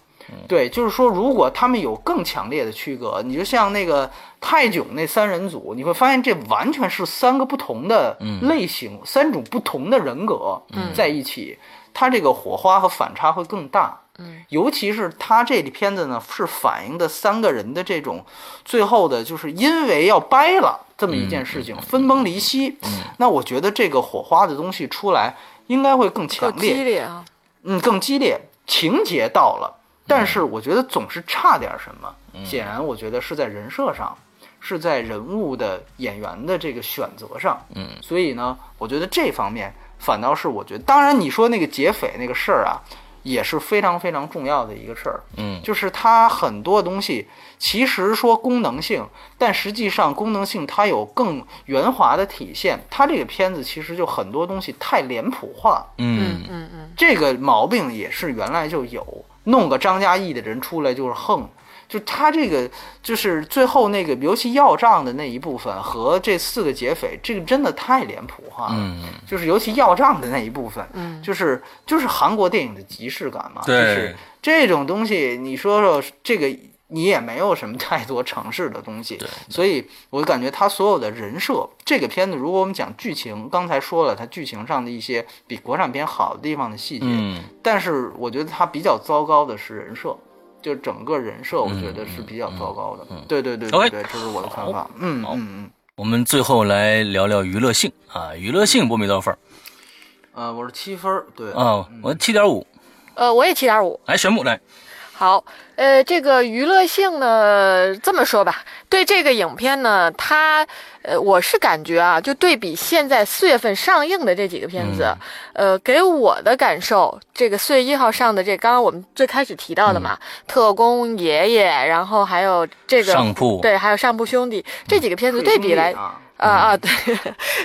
对，就是说，如果他们有更强烈的区隔，你就像那个泰囧那三人组，你会发现这完全是三个不同的类型，三种不同的人格在一起，它这个火花和反差会更大。嗯，尤其是他这片子呢，是反映的三个人的这种最后的，就是因为要掰了这么一件事情，分崩离析。那我觉得这个火花的东西出来应该会更强烈、激烈啊。嗯，更激烈，情节到了，但是我觉得总是差点什么。显然，我觉得是在人设上，是在人物的演员的这个选择上。嗯，所以呢，我觉得这方面反倒是我觉得，当然你说那个劫匪那个事儿啊。也是非常非常重要的一个事儿，嗯，就是它很多东西其实说功能性，但实际上功能性它有更圆滑的体现。它这个片子其实就很多东西太脸谱化，嗯嗯嗯，这个毛病也是原来就有，弄个张嘉译的人出来就是横。就他这个，就是最后那个，尤其要账的那一部分和这四个劫匪，这个真的太脸谱化了。嗯，就是尤其要账的那一部分，嗯，就是就是韩国电影的即视感嘛。对，就是这种东西，你说说这个，你也没有什么太多城市的东西。对，所以我感觉他所有的人设，这个片子如果我们讲剧情，刚才说了，它剧情上的一些比国产片好的地方的细节，嗯，但是我觉得它比较糟糕的是人设。就整个人设，我觉得是比较糟糕的。对对对对对，这是我的看法。嗯嗯嗯。我们最后来聊聊娱乐性啊，娱乐性波米多少分？呃，我是七分。对啊，我七点五。呃，我也七点五。来，玄武来。好，呃，这个娱乐性呢，这么说吧，对这个影片呢，它，呃，我是感觉啊，就对比现在四月份上映的这几个片子，呃，给我的感受，这个四月一号上的这，刚刚我们最开始提到的嘛，特工爷爷，然后还有这个上铺，对，还有上铺兄弟这几个片子对比来。啊啊，对，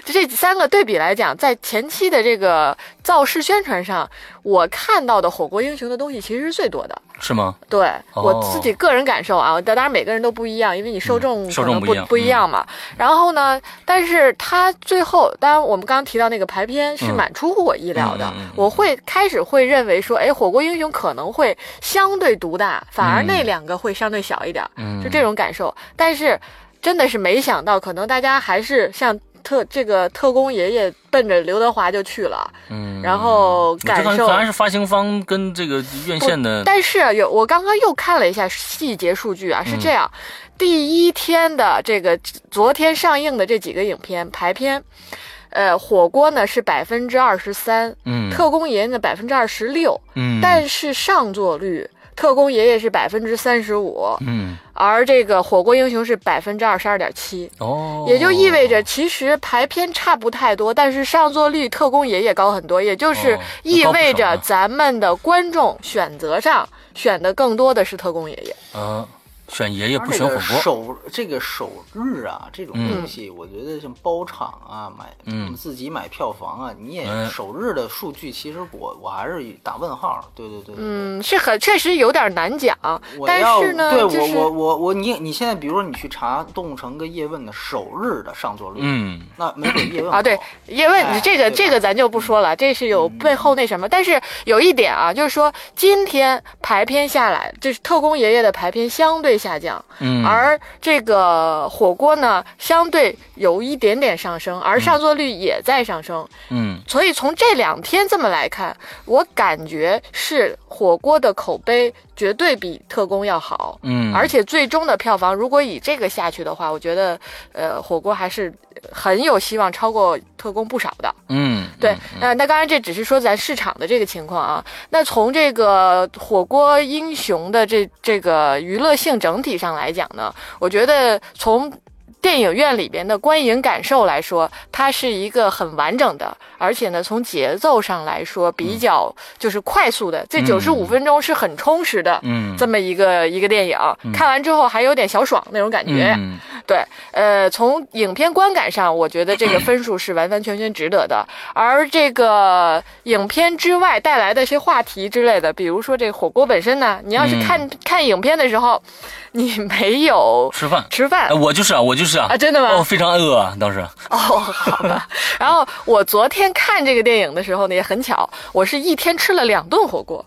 就这三个对比来讲，在前期的这个造势宣传上，我看到的《火锅英雄》的东西其实是最多的，是吗？对我自己个人感受啊，当然每个人都不一样，因为你受众可能不不一样嘛。然后呢，但是他最后，当然我们刚刚提到那个排片是蛮出乎我意料的，我会开始会认为说，哎，《火锅英雄》可能会相对独大，反而那两个会相对小一点，就这种感受，但是。真的是没想到，可能大家还是像特这个特工爷爷奔着刘德华就去了，嗯，然后感受还是发行方跟这个院线的。但是有我刚刚又看了一下细节数据啊，是这样，第一天的这个昨天上映的这几个影片排片，呃，火锅呢是百分之二十三，嗯，特工爷爷呢百分之二十六，嗯，但是上座率。特工爷爷是百分之三十五，嗯，而这个火锅英雄是百分之二十二点七，哦，也就意味着其实排片差不太多，但是上座率特工爷爷高很多，也就是意味着咱们的观众选择上选的更多的是特工爷爷，嗯，选爷爷不选火锅。首这个首日啊，这种东西，我觉得像包场啊，买嗯自己买票房啊，你也首日的数据，其实我我还是打问号。对对对，嗯，是很确实有点难讲。但是呢，对我我我我你你现在比如说你去查动物城跟叶问的首日的上座率，嗯，那没准叶问啊，对叶问，你这个这个咱就不说了，这是有背后那什么。但是有一点啊，就是说今天排片下来，就是特工爷爷的排片相对下降，嗯，而这个火锅呢，相对有一点点上升，而上座率也在上升，嗯，所以从这两天这么来看，我感觉是火锅的口碑绝对比特工要好，嗯，而且最终的票房如果以这个下去的话，我觉得，呃，火锅还是很有希望超过特工不少的，嗯，对，那那当然这只是说咱市场的这个情况啊，那从这个火锅英雄的这这个娱乐性整体上来讲呢，我觉得从。电影院里边的观影感受来说，它是一个很完整的，而且呢，从节奏上来说比较就是快速的。这九十五分钟是很充实的，嗯，这么一个一个电影，看完之后还有点小爽那种感觉。对，呃，从影片观感上，我觉得这个分数是完完全全值得的。而这个影片之外带来的一些话题之类的，比如说这火锅本身呢，你要是看看影片的时候。你没有 吃饭，吃饭，我就是啊，我就是啊，啊，真的吗？哦，非常饿啊，当时。哦，好吧。然后我昨天看这个电影的时候呢，也很巧，我是一天吃了两顿火锅。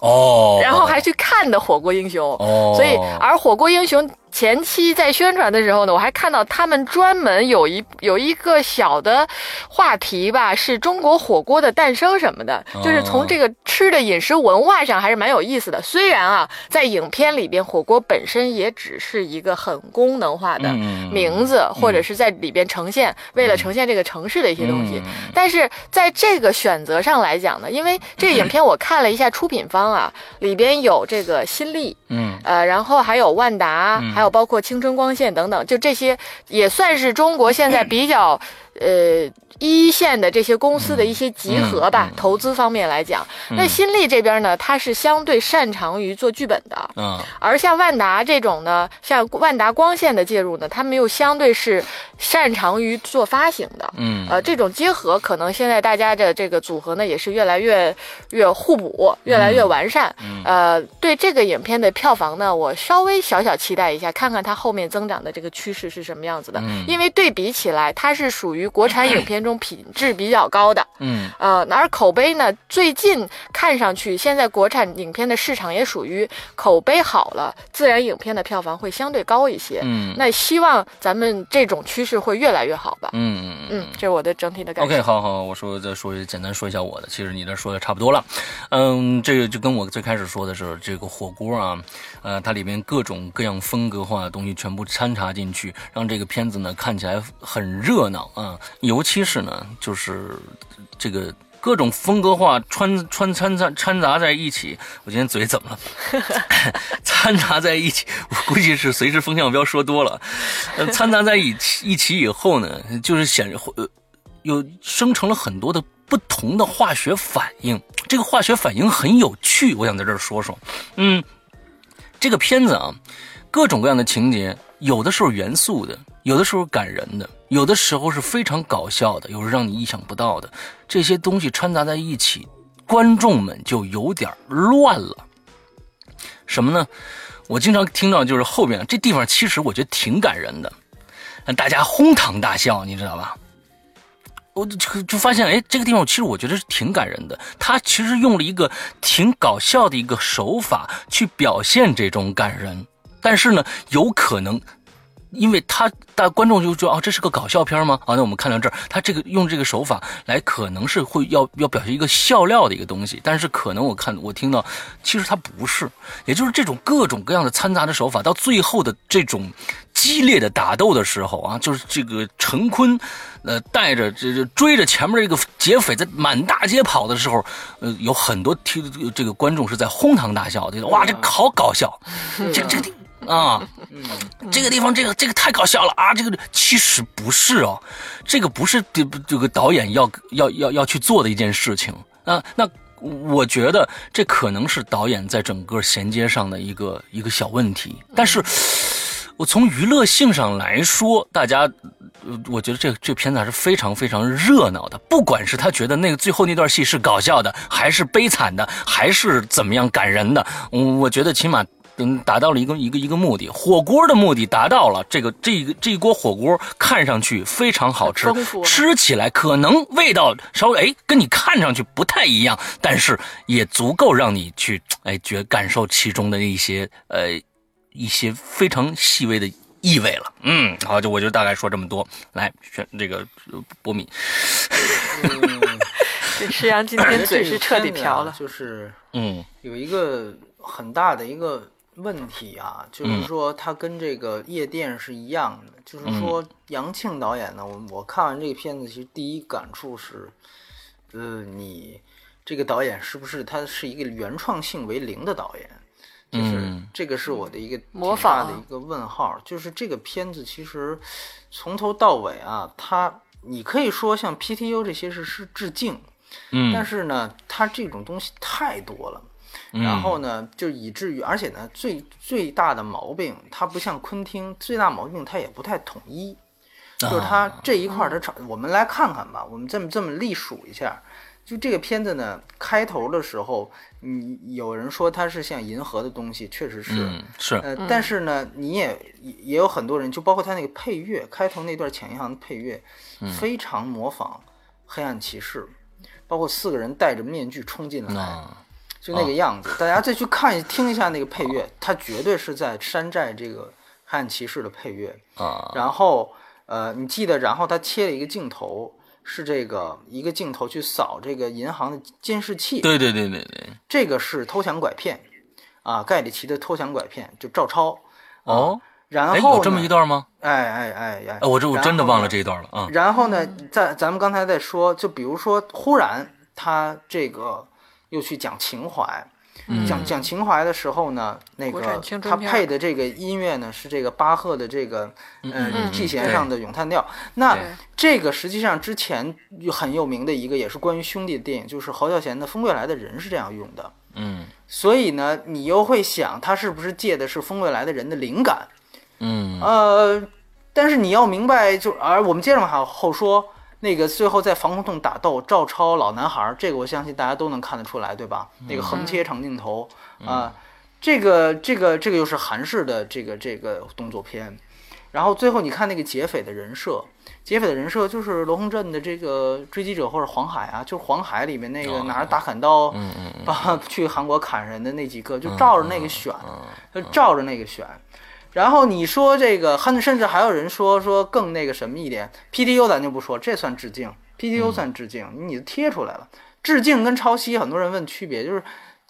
哦。然后还去看的《火锅英雄》。哦。所以，而《火锅英雄》。前期在宣传的时候呢，我还看到他们专门有一有一个小的话题吧，是中国火锅的诞生什么的，就是从这个吃的饮食文化上还是蛮有意思的。虽然啊，在影片里边，火锅本身也只是一个很功能化的名字，或者是在里边呈现，为了呈现这个城市的一些东西。但是在这个选择上来讲呢，因为这个影片我看了一下出品方啊，里边有这个新力，嗯，呃，然后还有万达。还还有包括青春光线等等，就这些也算是中国现在比较，呃。一线的这些公司的一些集合吧，投资方面来讲，那新力这边呢，它是相对擅长于做剧本的，嗯，而像万达这种呢，像万达光线的介入呢，他们又相对是擅长于做发行的，嗯，呃，这种结合可能现在大家的这个组合呢，也是越来越越互补，越来越完善，呃，对这个影片的票房呢，我稍微小小期待一下，看看它后面增长的这个趋势是什么样子的，因为对比起来，它是属于国产影片中。品质比较高的，嗯，呃，而口碑呢，最近看上去，现在国产影片的市场也属于口碑好了，自然影片的票房会相对高一些，嗯，那希望咱们这种趋势会越来越好吧，嗯嗯嗯，这是我的整体的感觉。OK，好好，我说再说简单说一下我的，其实你这说的差不多了，嗯，这个就跟我最开始说的是这个火锅啊，呃，它里面各种各样风格化的东西全部掺杂进去，让这个片子呢看起来很热闹啊，尤其是。呢，就是这个各种风格化穿穿掺杂掺杂在一起。我今天嘴怎么了？掺杂在一起，我估计是随时风向标说多了。掺杂在一起一起以后呢，就是显呃，又生成了很多的不同的化学反应。这个化学反应很有趣，我想在这儿说说。嗯，这个片子啊，各种各样的情节，有的时候元素的。有的时候感人的，有的时候是非常搞笑的，有时让你意想不到的，这些东西掺杂在一起，观众们就有点乱了。什么呢？我经常听到就是后边这地方，其实我觉得挺感人的，大家哄堂大笑，你知道吧？我就就发现，哎，这个地方其实我觉得是挺感人的。他其实用了一个挺搞笑的一个手法去表现这种感人，但是呢，有可能。因为他大观众就说哦，这是个搞笑片吗？啊，那我们看到这儿，他这个用这个手法来，可能是会要要表现一个笑料的一个东西，但是可能我看我听到，其实他不是，也就是这种各种各样的掺杂的手法，到最后的这种激烈的打斗的时候啊，就是这个陈坤，呃，带着这这追着前面这个劫匪在满大街跑的时候，呃，有很多听这个观众是在哄堂大笑的，哇，这好搞笑，这这个。啊，嗯这个地方，这个这个太搞笑了啊！这个其实不是哦，这个不是这这个导演要要要要去做的一件事情啊。那我觉得这可能是导演在整个衔接上的一个一个小问题。但是，我从娱乐性上来说，大家，我觉得这这片子还是非常非常热闹的。不管是他觉得那个最后那段戏是搞笑的，还是悲惨的，还是怎么样感人的，我觉得起码。嗯，达到了一个一个一个目的，火锅的目的达到了。这个这个这一锅火锅看上去非常好吃，吃起来可能味道稍微哎跟你看上去不太一样，但是也足够让你去哎觉感受其中的一些呃一些非常细微的意味了。嗯，好，就我就大概说这么多。来选这个波米，这石阳今天嘴是彻底瓢了，就是嗯，有一个很大的一个。问题啊，就是说它跟这个夜店是一样的，就是说杨庆导演呢，我我看完这个片子，其实第一感触是，呃，你这个导演是不是他是一个原创性为零的导演？就是这个是我的一个挺大的一个问号。就是这个片子其实从头到尾啊，它你可以说像 PTU 这些是是致敬，嗯，但是呢，它这种东西太多了。然后呢，就以至于，而且呢，最最大的毛病，它不像昆汀，最大毛病它也不太统一，就是它这一块儿它我们来看看吧，我们这么这么隶数一下，就这个片子呢，开头的时候，你有人说它是像银河的东西，确实是，是，呃，但是呢，你也也有很多人，就包括它那个配乐，开头那段潜银行的配乐，非常模仿黑暗骑士，包括四个人戴着面具冲进来。就那个样子，大家再去看听一下那个配乐，它绝对是在山寨这个《黑暗骑士》的配乐啊。然后，呃，你记得，然后他切了一个镜头，是这个一个镜头去扫这个银行的监视器。对对对对对，这个是偷抢拐骗啊，盖里奇的偷抢拐骗，就照抄。哦，然后有这么一段吗？哎哎哎哎，我这我真的忘了这一段了啊。然后呢，在咱们刚才在说，就比如说，忽然他这个。又去讲情怀，讲讲情怀的时候呢，那个他配的这个音乐呢是这个巴赫的这个嗯 G 弦上的咏叹调。那这个实际上之前很有名的一个也是关于兄弟的电影，就是侯孝贤的《风归来的人》是这样用的。嗯，所以呢，你又会想他是不是借的是《风归来的人》的灵感？嗯，呃，但是你要明白，就而我们接着往后说。那个最后在防空洞打斗，照抄老男孩，这个我相信大家都能看得出来，对吧？那个横切长镜头啊，这个这个这个又是韩式的这个这个动作片。然后最后你看那个劫匪的人设，劫匪的人设就是罗洪镇的这个追击者或者黄海啊，就是黄海里面那个拿着大砍刀，把 去韩国砍人的那几个，就照着那个选，就照着那个选。然后你说这个，甚甚至还有人说说更那个什么一点，PTU 咱就不说，这算致敬，PTU 算致敬，你贴出来了。致敬跟抄袭，很多人问区别，就是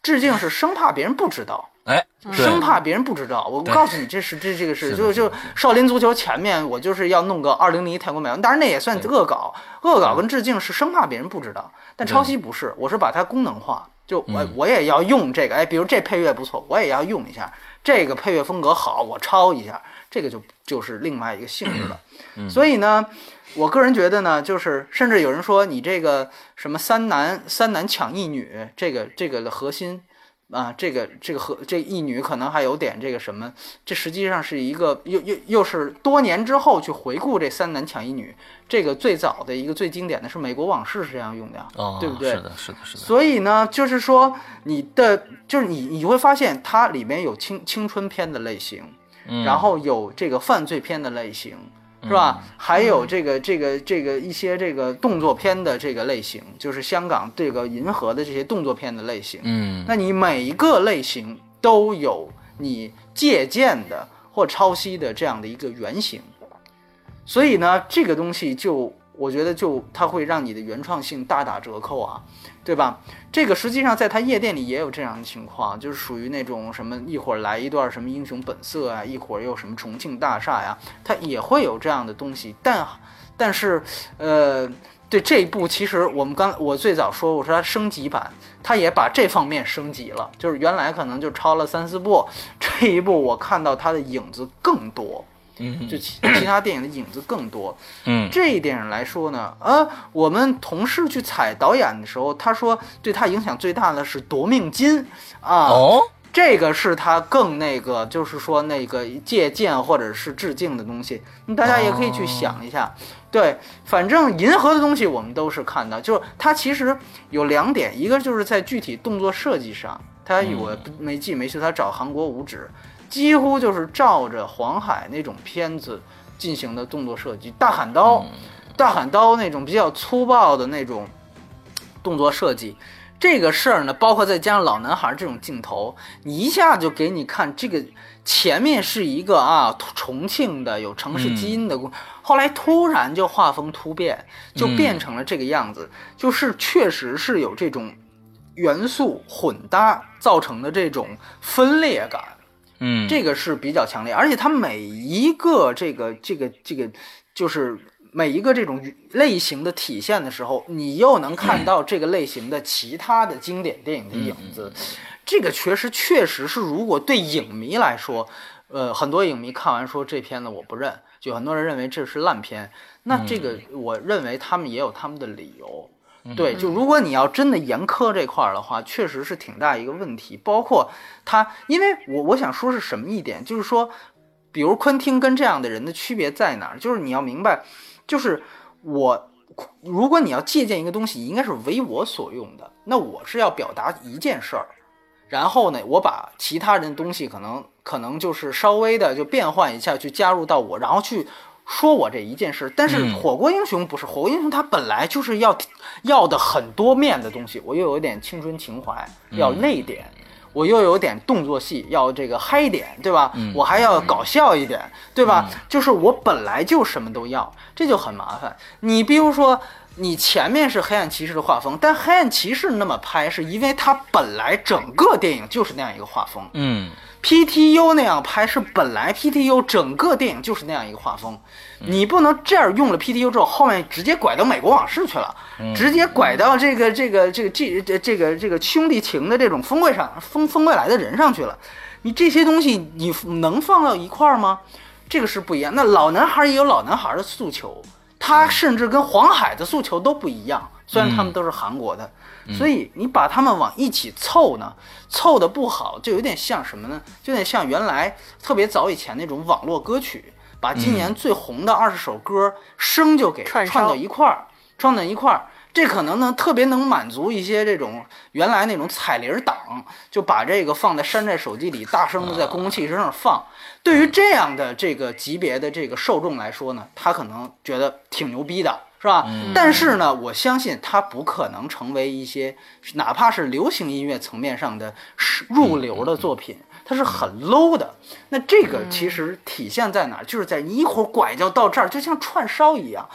致敬是生怕别人不知道，哎，生怕别人不知道。我告诉你，这是这这个是就就少林足球前面我就是要弄个二零零一太空美当然那也算恶搞，恶搞跟致敬是生怕别人不知道，但抄袭不是，我是把它功能化，就我我也要用这个，哎，比如这配乐不错，我也要用一下。这个配乐风格好，我抄一下，这个就就是另外一个性质了。所以呢，我个人觉得呢，就是甚至有人说你这个什么三男三男抢一女，这个这个的核心。啊，这个这个和这一女可能还有点这个什么，这实际上是一个又又又是多年之后去回顾这三男抢一女，这个最早的一个最经典的是《美国往事》是这样用的呀，对不对？是的，是的，是的。所以呢，就是说你的就是你你会发现它里面有青青春片的类型，然后有这个犯罪片的类型。是吧？还有这个这个这个一些这个动作片的这个类型，就是香港这个银河的这些动作片的类型。嗯，那你每一个类型都有你借鉴的或抄袭的这样的一个原型，所以呢，这个东西就我觉得就它会让你的原创性大打折扣啊。对吧？这个实际上在他夜店里也有这样的情况，就是属于那种什么一会儿来一段什么英雄本色啊，一会儿又什么重庆大厦呀，他也会有这样的东西。但但是，呃，对这一部其实我们刚我最早说我说它升级版，它也把这方面升级了，就是原来可能就抄了三四部，这一部我看到它的影子更多，就其其他电影的影子更多。嗯，这一点上来说呢，呃，我们同事去采导演的时候，他说对他影响最大的是《夺命金》啊。哦。这个是他更那个，就是说那个借鉴或者是致敬的东西，大家也可以去想一下。对，反正银河的东西我们都是看到，就是它其实有两点，一个就是在具体动作设计上，它我没记没错，他找韩国五指，几乎就是照着黄海那种片子进行的动作设计，大喊刀，大喊刀那种比较粗暴的那种动作设计。这个事儿呢，包括再加上老男孩这种镜头，你一下就给你看，这个前面是一个啊重庆的有城市基因的，后来突然就画风突变，就变成了这个样子，就是确实是有这种元素混搭造成的这种分裂感，嗯，这个是比较强烈，而且它每一个这个这个这个就是。每一个这种类型的体现的时候，你又能看到这个类型的其他的经典电影的影子，这个确实确实是，如果对影迷来说，呃，很多影迷看完说这片子我不认，就很多人认为这是烂片，那这个我认为他们也有他们的理由。对，就如果你要真的严苛这块儿的话，确实是挺大一个问题。包括他，因为我我想说是什么一点，就是说，比如昆汀跟这样的人的区别在哪儿，就是你要明白。就是我，如果你要借鉴一个东西，应该是为我所用的。那我是要表达一件事儿，然后呢，我把其他人的东西可能可能就是稍微的就变换一下，去加入到我，然后去说我这一件事。但是火锅英雄不是火锅英雄，他本来就是要要的很多面的东西。我又有点青春情怀，要内点。我又有点动作戏，要这个嗨点，对吧？我还要搞笑一点，对吧？就是我本来就什么都要，这就很麻烦。你比如说，你前面是黑暗骑士的画风，但黑暗骑士那么拍，是因为它本来整个电影就是那样一个画风。嗯，PTU 那样拍是本来 PTU 整个电影就是那样一个画风。你不能这样用了 PTU 之后，后面直接拐到美国往事去了，直接拐到这个这个这个这这这个这个兄弟情的这种风味上，风风味来的人上去了。你这些东西你能放到一块儿吗？这个是不一样。那老男孩也有老男孩的诉求，他甚至跟黄海的诉求都不一样。虽然他们都是韩国的，所以你把他们往一起凑呢，凑的不好，就有点像什么呢？就有点像原来特别早以前那种网络歌曲。把今年最红的二十首歌声就给串到一块儿，串到一块儿，这可能呢特别能满足一些这种原来那种彩铃党，就把这个放在山寨手机里，大声的在公共汽车上放。对于这样的这个级别的这个受众来说呢，他可能觉得挺牛逼的，是吧？但是呢，我相信它不可能成为一些哪怕是流行音乐层面上的入流的作品。它是很 low 的，那这个其实体现在哪儿？就是在你一会儿拐角到这儿，就像串烧一样。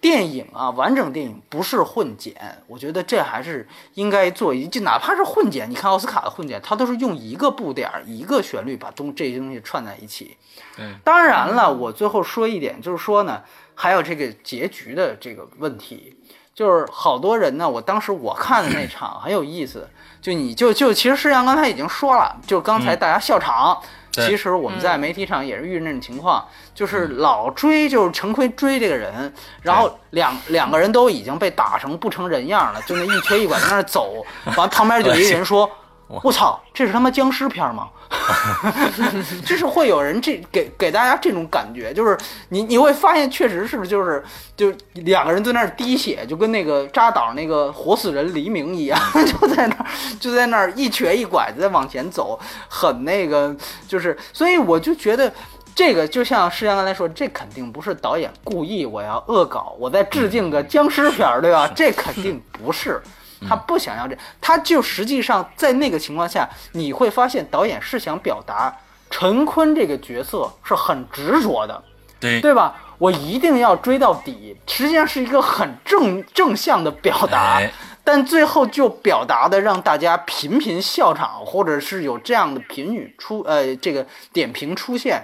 电影啊，完整电影不是混剪，我觉得这还是应该做一，就哪怕是混剪，你看奥斯卡的混剪，它都是用一个布点儿、一个旋律把东这些东西串在一起。嗯，当然了，我最后说一点，就是说呢，还有这个结局的这个问题，就是好多人呢，我当时我看的那场很有意思。就你就就其实世阳刚才已经说了，就刚才大家笑场，其实我们在媒体场也是遇这种情况，就是老追就是陈奎追这个人，然后两两个人都已经被打成不成人样了，就那一瘸一拐在那走，完旁边就一人说。我操，这是他妈僵尸片吗？就是会有人这给给大家这种感觉，就是你你会发现，确实是就是就两个人在那儿滴血，就跟那个扎导那个活死人黎明一样，就在那儿就在那儿一瘸一拐的在往前走，很那个就是，所以我就觉得这个就像世阳刚才说，这肯定不是导演故意我要恶搞，我在致敬个僵尸片儿，对吧？这肯定不是。他不想要这，他就实际上在那个情况下，你会发现导演是想表达陈坤这个角色是很执着的，对。对吧？我一定要追到底，实际上是一个很正正向的表达，但最后就表达的让大家频频笑场，或者是有这样的评语出呃这个点评出现，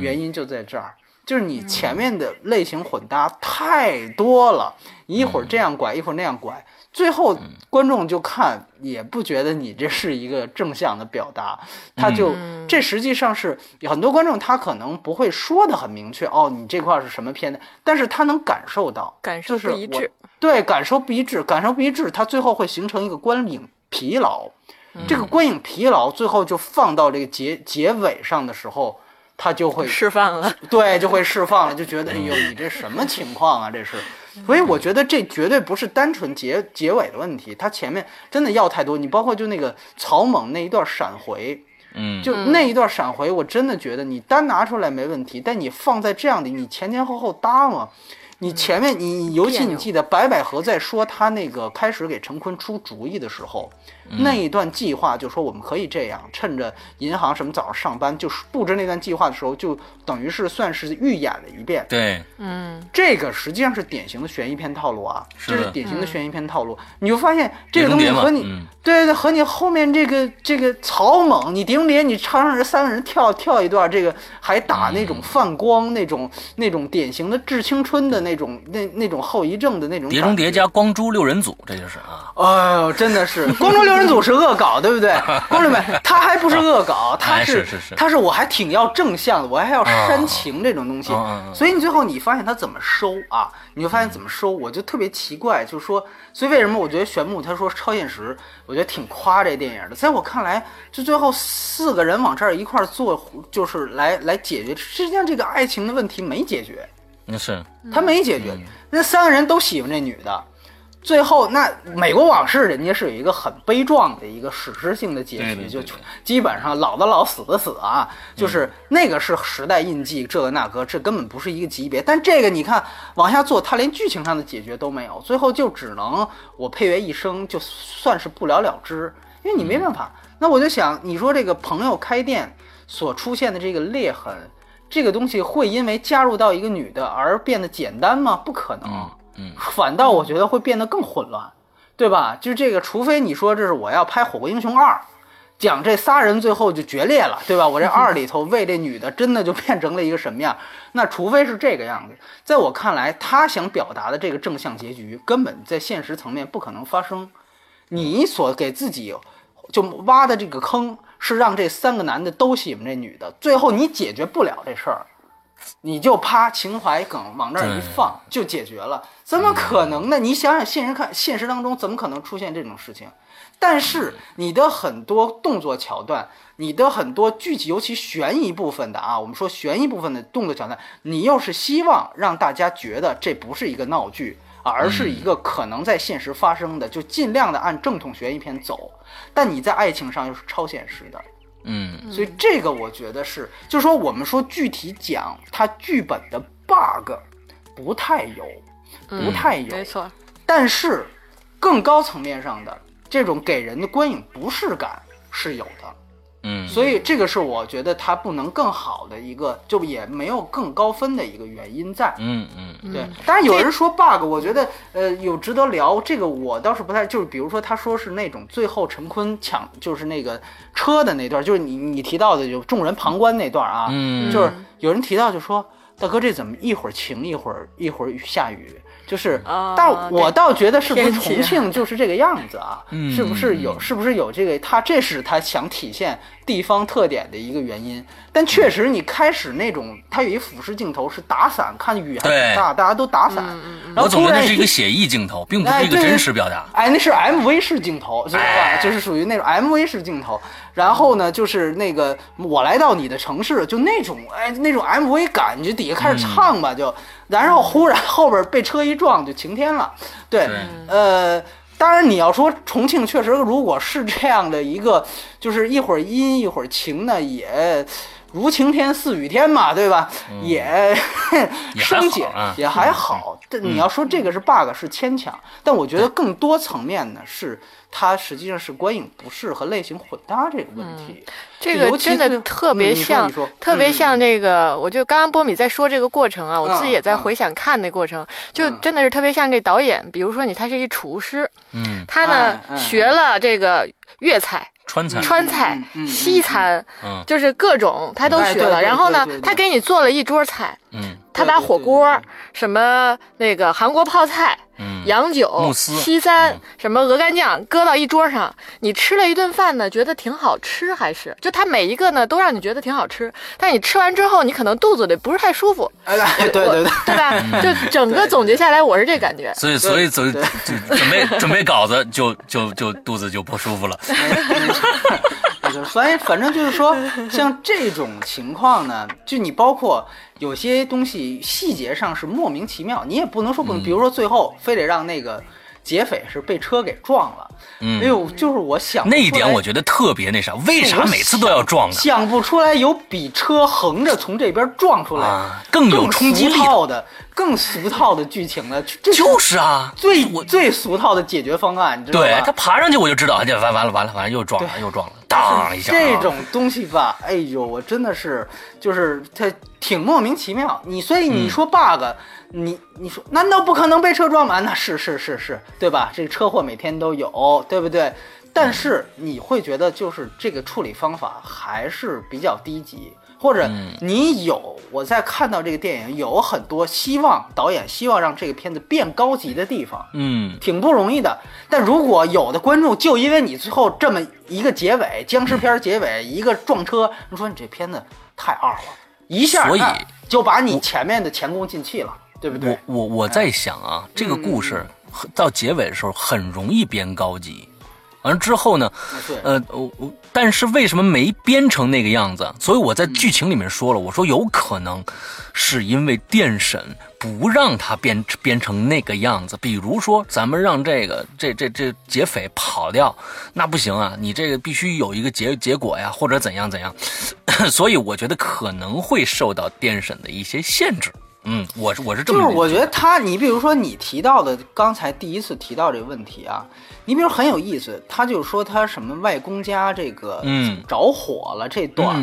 原因就在这儿。就是你前面的类型混搭太多了，一会儿这样拐，一会儿那样拐，最后观众就看也不觉得你这是一个正向的表达，他就这实际上是很多观众他可能不会说的很明确哦，你这块是什么片的，但是他能感受到，感受不一致，对，感受不一致，感受不一致，他最后会形成一个观影疲劳，这个观影疲劳最后就放到这个结结尾上的时候。他就会释放了，对，就会释放了，就觉得 哎呦，你这什么情况啊？这是，所以我觉得这绝对不是单纯结结尾的问题，他前面真的要太多。你包括就那个曹猛那一段闪回，嗯，就那一段闪回，我真的觉得你单拿出来没问题，但你放在这样的，你前前后后搭嘛，你前面你尤其你记得白百合在说他那个开始给陈坤出主意的时候。那一段计划就说我们可以这样，趁着银行什么早上上班，就是布置那段计划的时候，就等于是算是预演了一遍。对，嗯，这个实际上是典型的悬疑片套路啊，这是典型的悬疑片套路。你就发现这个东西和你，对对，和你后面这个这个草蜢，你碟中谍，你唱上这三个人跳跳一段，这个还打那种泛光，那种那种典型的致青春的那种那那种后遗症的那种。碟中谍加光珠六人组，这就是啊。哎呦，真的是光中六。人组是恶搞，对不对？观众们，他还不是恶搞，他是他是我还挺要正向的，我还要煽情这种东西。所以你最后你发现他怎么收啊？你就发现怎么收，我就特别奇怪，就是说，所以为什么我觉得玄牧他说超现实，我觉得挺夸这电影的。在我看来，就最后四个人往这儿一块坐，就是来来解决，实际上这个爱情的问题没解决。那是他没解决，那三个人都喜欢这女的。最后，那《美国往事》人家是有一个很悲壮的一个史诗性的结局，就基本上老的老死的死啊，就是那个是时代印记，这个那个，这根本不是一个级别。但这个你看往下做，他连剧情上的解决都没有，最后就只能我配乐一生，就算是不了了之，因为你没办法。那我就想，你说这个朋友开店所出现的这个裂痕，这个东西会因为加入到一个女的而变得简单吗？不可能。反倒我觉得会变得更混乱，对吧？就这个，除非你说这是我要拍《火锅英雄二》，讲这仨人最后就决裂了，对吧？我这二里头为这女的真的就变成了一个什么样？那除非是这个样子，在我看来，他想表达的这个正向结局根本在现实层面不可能发生。你所给自己就挖的这个坑是让这三个男的都喜欢这女的，最后你解决不了这事儿。你就啪情怀梗往那儿一放就解决了，怎么可能呢？你想想现实看，现实当中怎么可能出现这种事情？但是你的很多动作桥段，你的很多剧集，尤其悬疑部分的啊，我们说悬疑部分的动作桥段，你又是希望让大家觉得这不是一个闹剧，而是一个可能在现实发生的，就尽量的按正统悬疑片走。但你在爱情上又是超现实的。嗯，所以这个我觉得是，就是说我们说具体讲它剧本的 bug 不太有，不太有，没错。但是更高层面上的这种给人的观影不适感是有的。嗯，所以这个是我觉得它不能更好的一个，就也没有更高分的一个原因在。嗯嗯，对。当然有人说 bug，我觉得呃有值得聊。这个我倒是不太，就是比如说他说是那种最后陈坤抢就是那个车的那段，就是你你提到的就众人旁观那段啊，嗯，就是有人提到就说大哥这怎么一会儿晴一会儿一会儿下雨。就是，但我倒觉得是不是重庆就是这个样子啊？是不是有？是不是有这个？他这是他想体现地方特点的一个原因。但确实，你开始那种，他有一俯视镜头是打伞，看雨还挺大，大家都打伞。然后突然是一个写意镜头，并不是一个真实表达。哎，那是 MV 式镜头，是吧？就是属于那种 MV 式镜头。然后呢，就是那个我来到你的城市，就那种哎，那种 MV 感，你就底下开始唱吧，就。然后忽然后边被车一撞，就晴天了。对，呃，当然你要说重庆确实如果是这样的一个，就是一会儿阴一会儿晴呢，也。如晴天似雨天嘛，对吧？也生解也还好。但你要说这个是 bug 是牵强，但我觉得更多层面呢是它实际上是观影不适和类型混搭这个问题。这个真的特别像，特别像那个。我就刚刚波米在说这个过程啊，我自己也在回想看那过程，就真的是特别像这导演。比如说你他是一厨师，嗯，他呢学了这个粤菜。川菜、川菜、西餐，就是各种他都学了。然后呢，他给你做了一桌菜，嗯，他把火锅什么那个韩国泡菜。洋酒、西餐、什么鹅肝酱，搁到一桌上，你吃了一顿饭呢，觉得挺好吃，还是就它每一个呢都让你觉得挺好吃，但你吃完之后，你可能肚子里不是太舒服。哎，对对对，对吧？就整个总结下来，我是这感觉。所以，所以准准备准备稿子，就就就肚子就不舒服了。所以，反正就是说，像这种情况呢，就你包括有些东西细节上是莫名其妙，你也不能说不能，比如说最后非得让那个。劫匪是被车给撞了，哎呦，就是我想那一点，我觉得特别那啥，为啥每次都要撞呢？想不出来有比车横着从这边撞出来更有冲击力的、更俗套的剧情了。就是啊，最最俗套的解决方案，对他爬上去我就知道，就完完了完了完了又撞了又撞了，当一下。这种东西吧，哎呦，我真的是就是它挺莫名其妙。你所以你说 bug。你你说难道不可能被车撞吗？那是是是是，对吧？这个车祸每天都有，对不对？但是你会觉得就是这个处理方法还是比较低级，或者你有我在看到这个电影有很多希望导演希望让这个片子变高级的地方，嗯，挺不容易的。但如果有的观众就因为你最后这么一个结尾，僵尸片结尾一个撞车，你说你这片子太二了，一下所以就把你前面的前功尽弃了。对不对？我我我在想啊，这个故事到结尾的时候很容易编高级，完了之后呢，呃，我我但是为什么没编成那个样子？所以我在剧情里面说了，我说有可能是因为电审不让他编编成那个样子。比如说，咱们让这个这这这劫匪跑掉，那不行啊，你这个必须有一个结结果呀，或者怎样怎样。所以我觉得可能会受到电审的一些限制。嗯，我是我是这么，就是我觉得他，你比如说你提到的刚才第一次提到这个问题啊，你比如很有意思，他就说他什么外公家这个嗯着火了这段，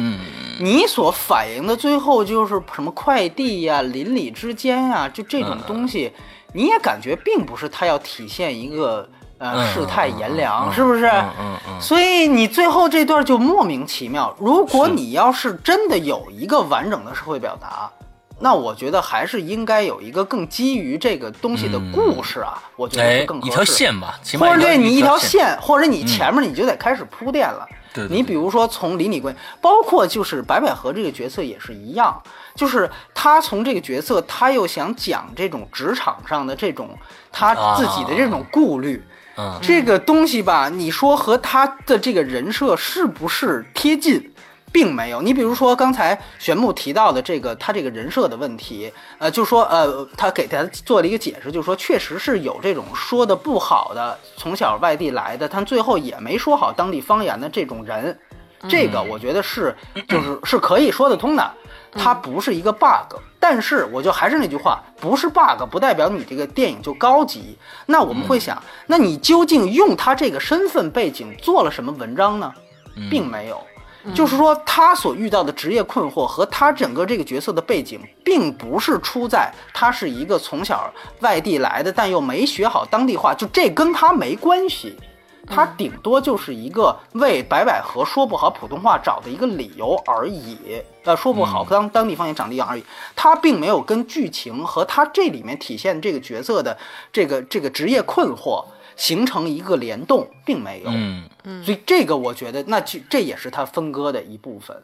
你所反映的最后就是什么快递呀、邻里之间呀，就这种东西，你也感觉并不是他要体现一个呃世态炎凉，是不是？嗯嗯。所以你最后这段就莫名其妙。如果你要是真的有一个完整的社会表达。那我觉得还是应该有一个更基于这个东西的故事啊，我觉得更一条线吧，或者对你一条线，或者你前面你就得开始铺垫了。对，你比如说从邻里关系，包括就是白百合这个角色也是一样，就是他从这个角色，他又想讲这种职场上的这种他自己的这种顾虑，嗯，这个东西吧，你说和他的这个人设是不是贴近？并没有，你比如说刚才玄牧提到的这个他这个人设的问题，呃，就说呃，他给他做了一个解释，就是说确实是有这种说的不好的，从小外地来的，他最后也没说好当地方言的这种人，这个我觉得是就是是可以说得通的，它不是一个 bug。但是我就还是那句话，不是 bug 不代表你这个电影就高级。那我们会想，那你究竟用他这个身份背景做了什么文章呢？并没有。就是说，他所遇到的职业困惑和他整个这个角色的背景，并不是出在他是一个从小外地来的，但又没学好当地话，就这跟他没关系。他顶多就是一个为白百合说不好普通话找的一个理由而已。呃，说不好当当地方言长的样而已。他并没有跟剧情和他这里面体现这个角色的这个这个职业困惑。形成一个联动，并没有，嗯。嗯，所以这个我觉得，那就这也是他分割的一部分。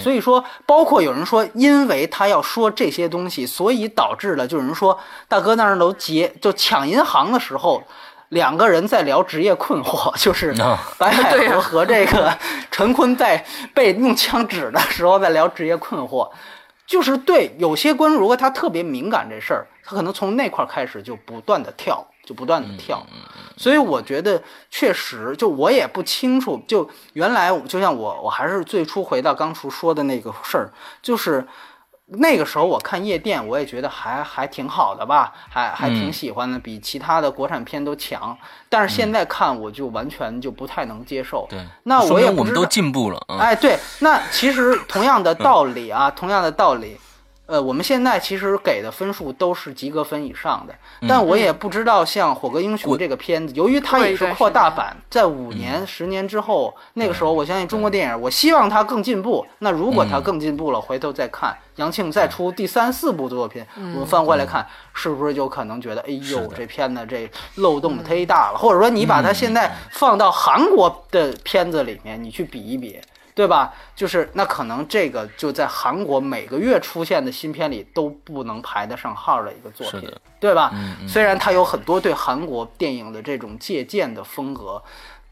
所以说，包括有人说，因为他要说这些东西，所以导致了，就有人说，大哥那儿都劫，就抢银行的时候，两个人在聊职业困惑，就是 白百合和这个陈坤在被用枪指的时候在聊职业困惑，就是对有些观众，如果他特别敏感这事儿，他可能从那块开始就不断的跳。就不断的跳，所以我觉得确实，就我也不清楚，就原来就像我，我还是最初回到刚厨说的那个事儿，就是那个时候我看夜店，我也觉得还还挺好的吧，还还挺喜欢的，比其他的国产片都强。但是现在看，我就完全就不太能接受。对，那我也我们都进步了。哎，对，那其实同样的道理啊，同样的道理。呃，我们现在其实给的分数都是及格分以上的，但我也不知道像《火歌英雄》这个片子，由于它也是扩大版，在五年、十年之后，那个时候我相信中国电影，我希望它更进步。那如果它更进步了，回头再看杨庆再出第三四部作品，我们翻回来看，是不是就可能觉得，哎呦，这片子这漏洞忒大了？或者说你把它现在放到韩国的片子里面，你去比一比。对吧？就是那可能这个就在韩国每个月出现的新片里都不能排得上号的一个作品，对吧？虽然它有很多对韩国电影的这种借鉴的风格。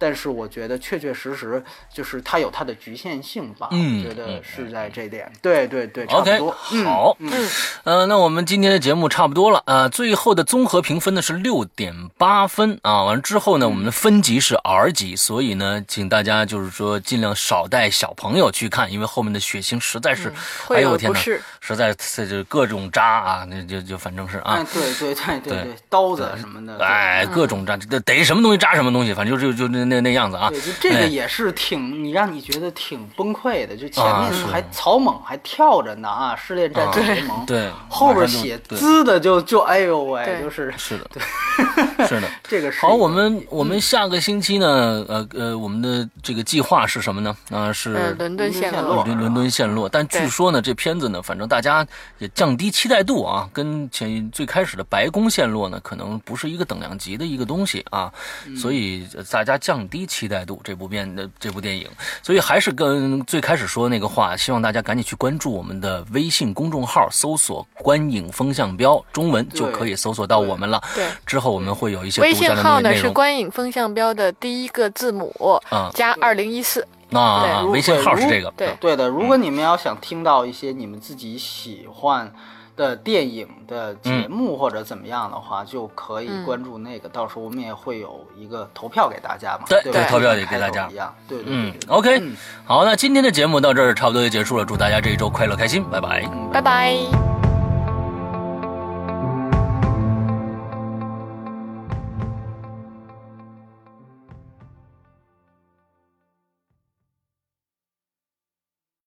但是我觉得确确实实就是它有它的局限性吧，我觉得是在这点。对对对，OK，好，嗯，呃，那我们今天的节目差不多了，呃，最后的综合评分呢是六点八分啊，完了之后呢，我们的分级是 R 级，所以呢，请大家就是说尽量少带小朋友去看，因为后面的血腥实在是，哎呦我天哪，实在这就各种扎啊，那就就反正是啊，对对对对对，刀子什么的，哎，各种渣，逮什么东西扎什么东西，反正就就就那。那那样子啊，对，就这个也是挺你让你觉得挺崩溃的，就前面还草蜢还跳着呢啊，失恋战士联盟，对，后边写滋的就就哎呦喂，就是是的，对，是的，这个好，我们我们下个星期呢，呃呃，我们的这个计划是什么呢？啊，是伦敦陷落，伦敦陷落，但据说呢，这片子呢，反正大家也降低期待度啊，跟前最开始的白宫陷落呢，可能不是一个等量级的一个东西啊，所以大家降。低期待度，这部片的这部电影，所以还是跟最开始说的那个话，希望大家赶紧去关注我们的微信公众号，搜索“观影风向标”中文就可以搜索到我们了。对，之后我们会有一些微信号呢是“观影风向标”的第一个字母加二零一四。那微信号是这个。对对的，如果你们要想听到一些你们自己喜欢。的电影的节目或者怎么样的话，就可以关注那个，到时候我们也会有一个投票给大家嘛。对对，投票也给大家一样。对对嗯，OK，好，那今天的节目到这儿差不多就结束了，祝大家这一周快乐开心，拜拜，拜拜。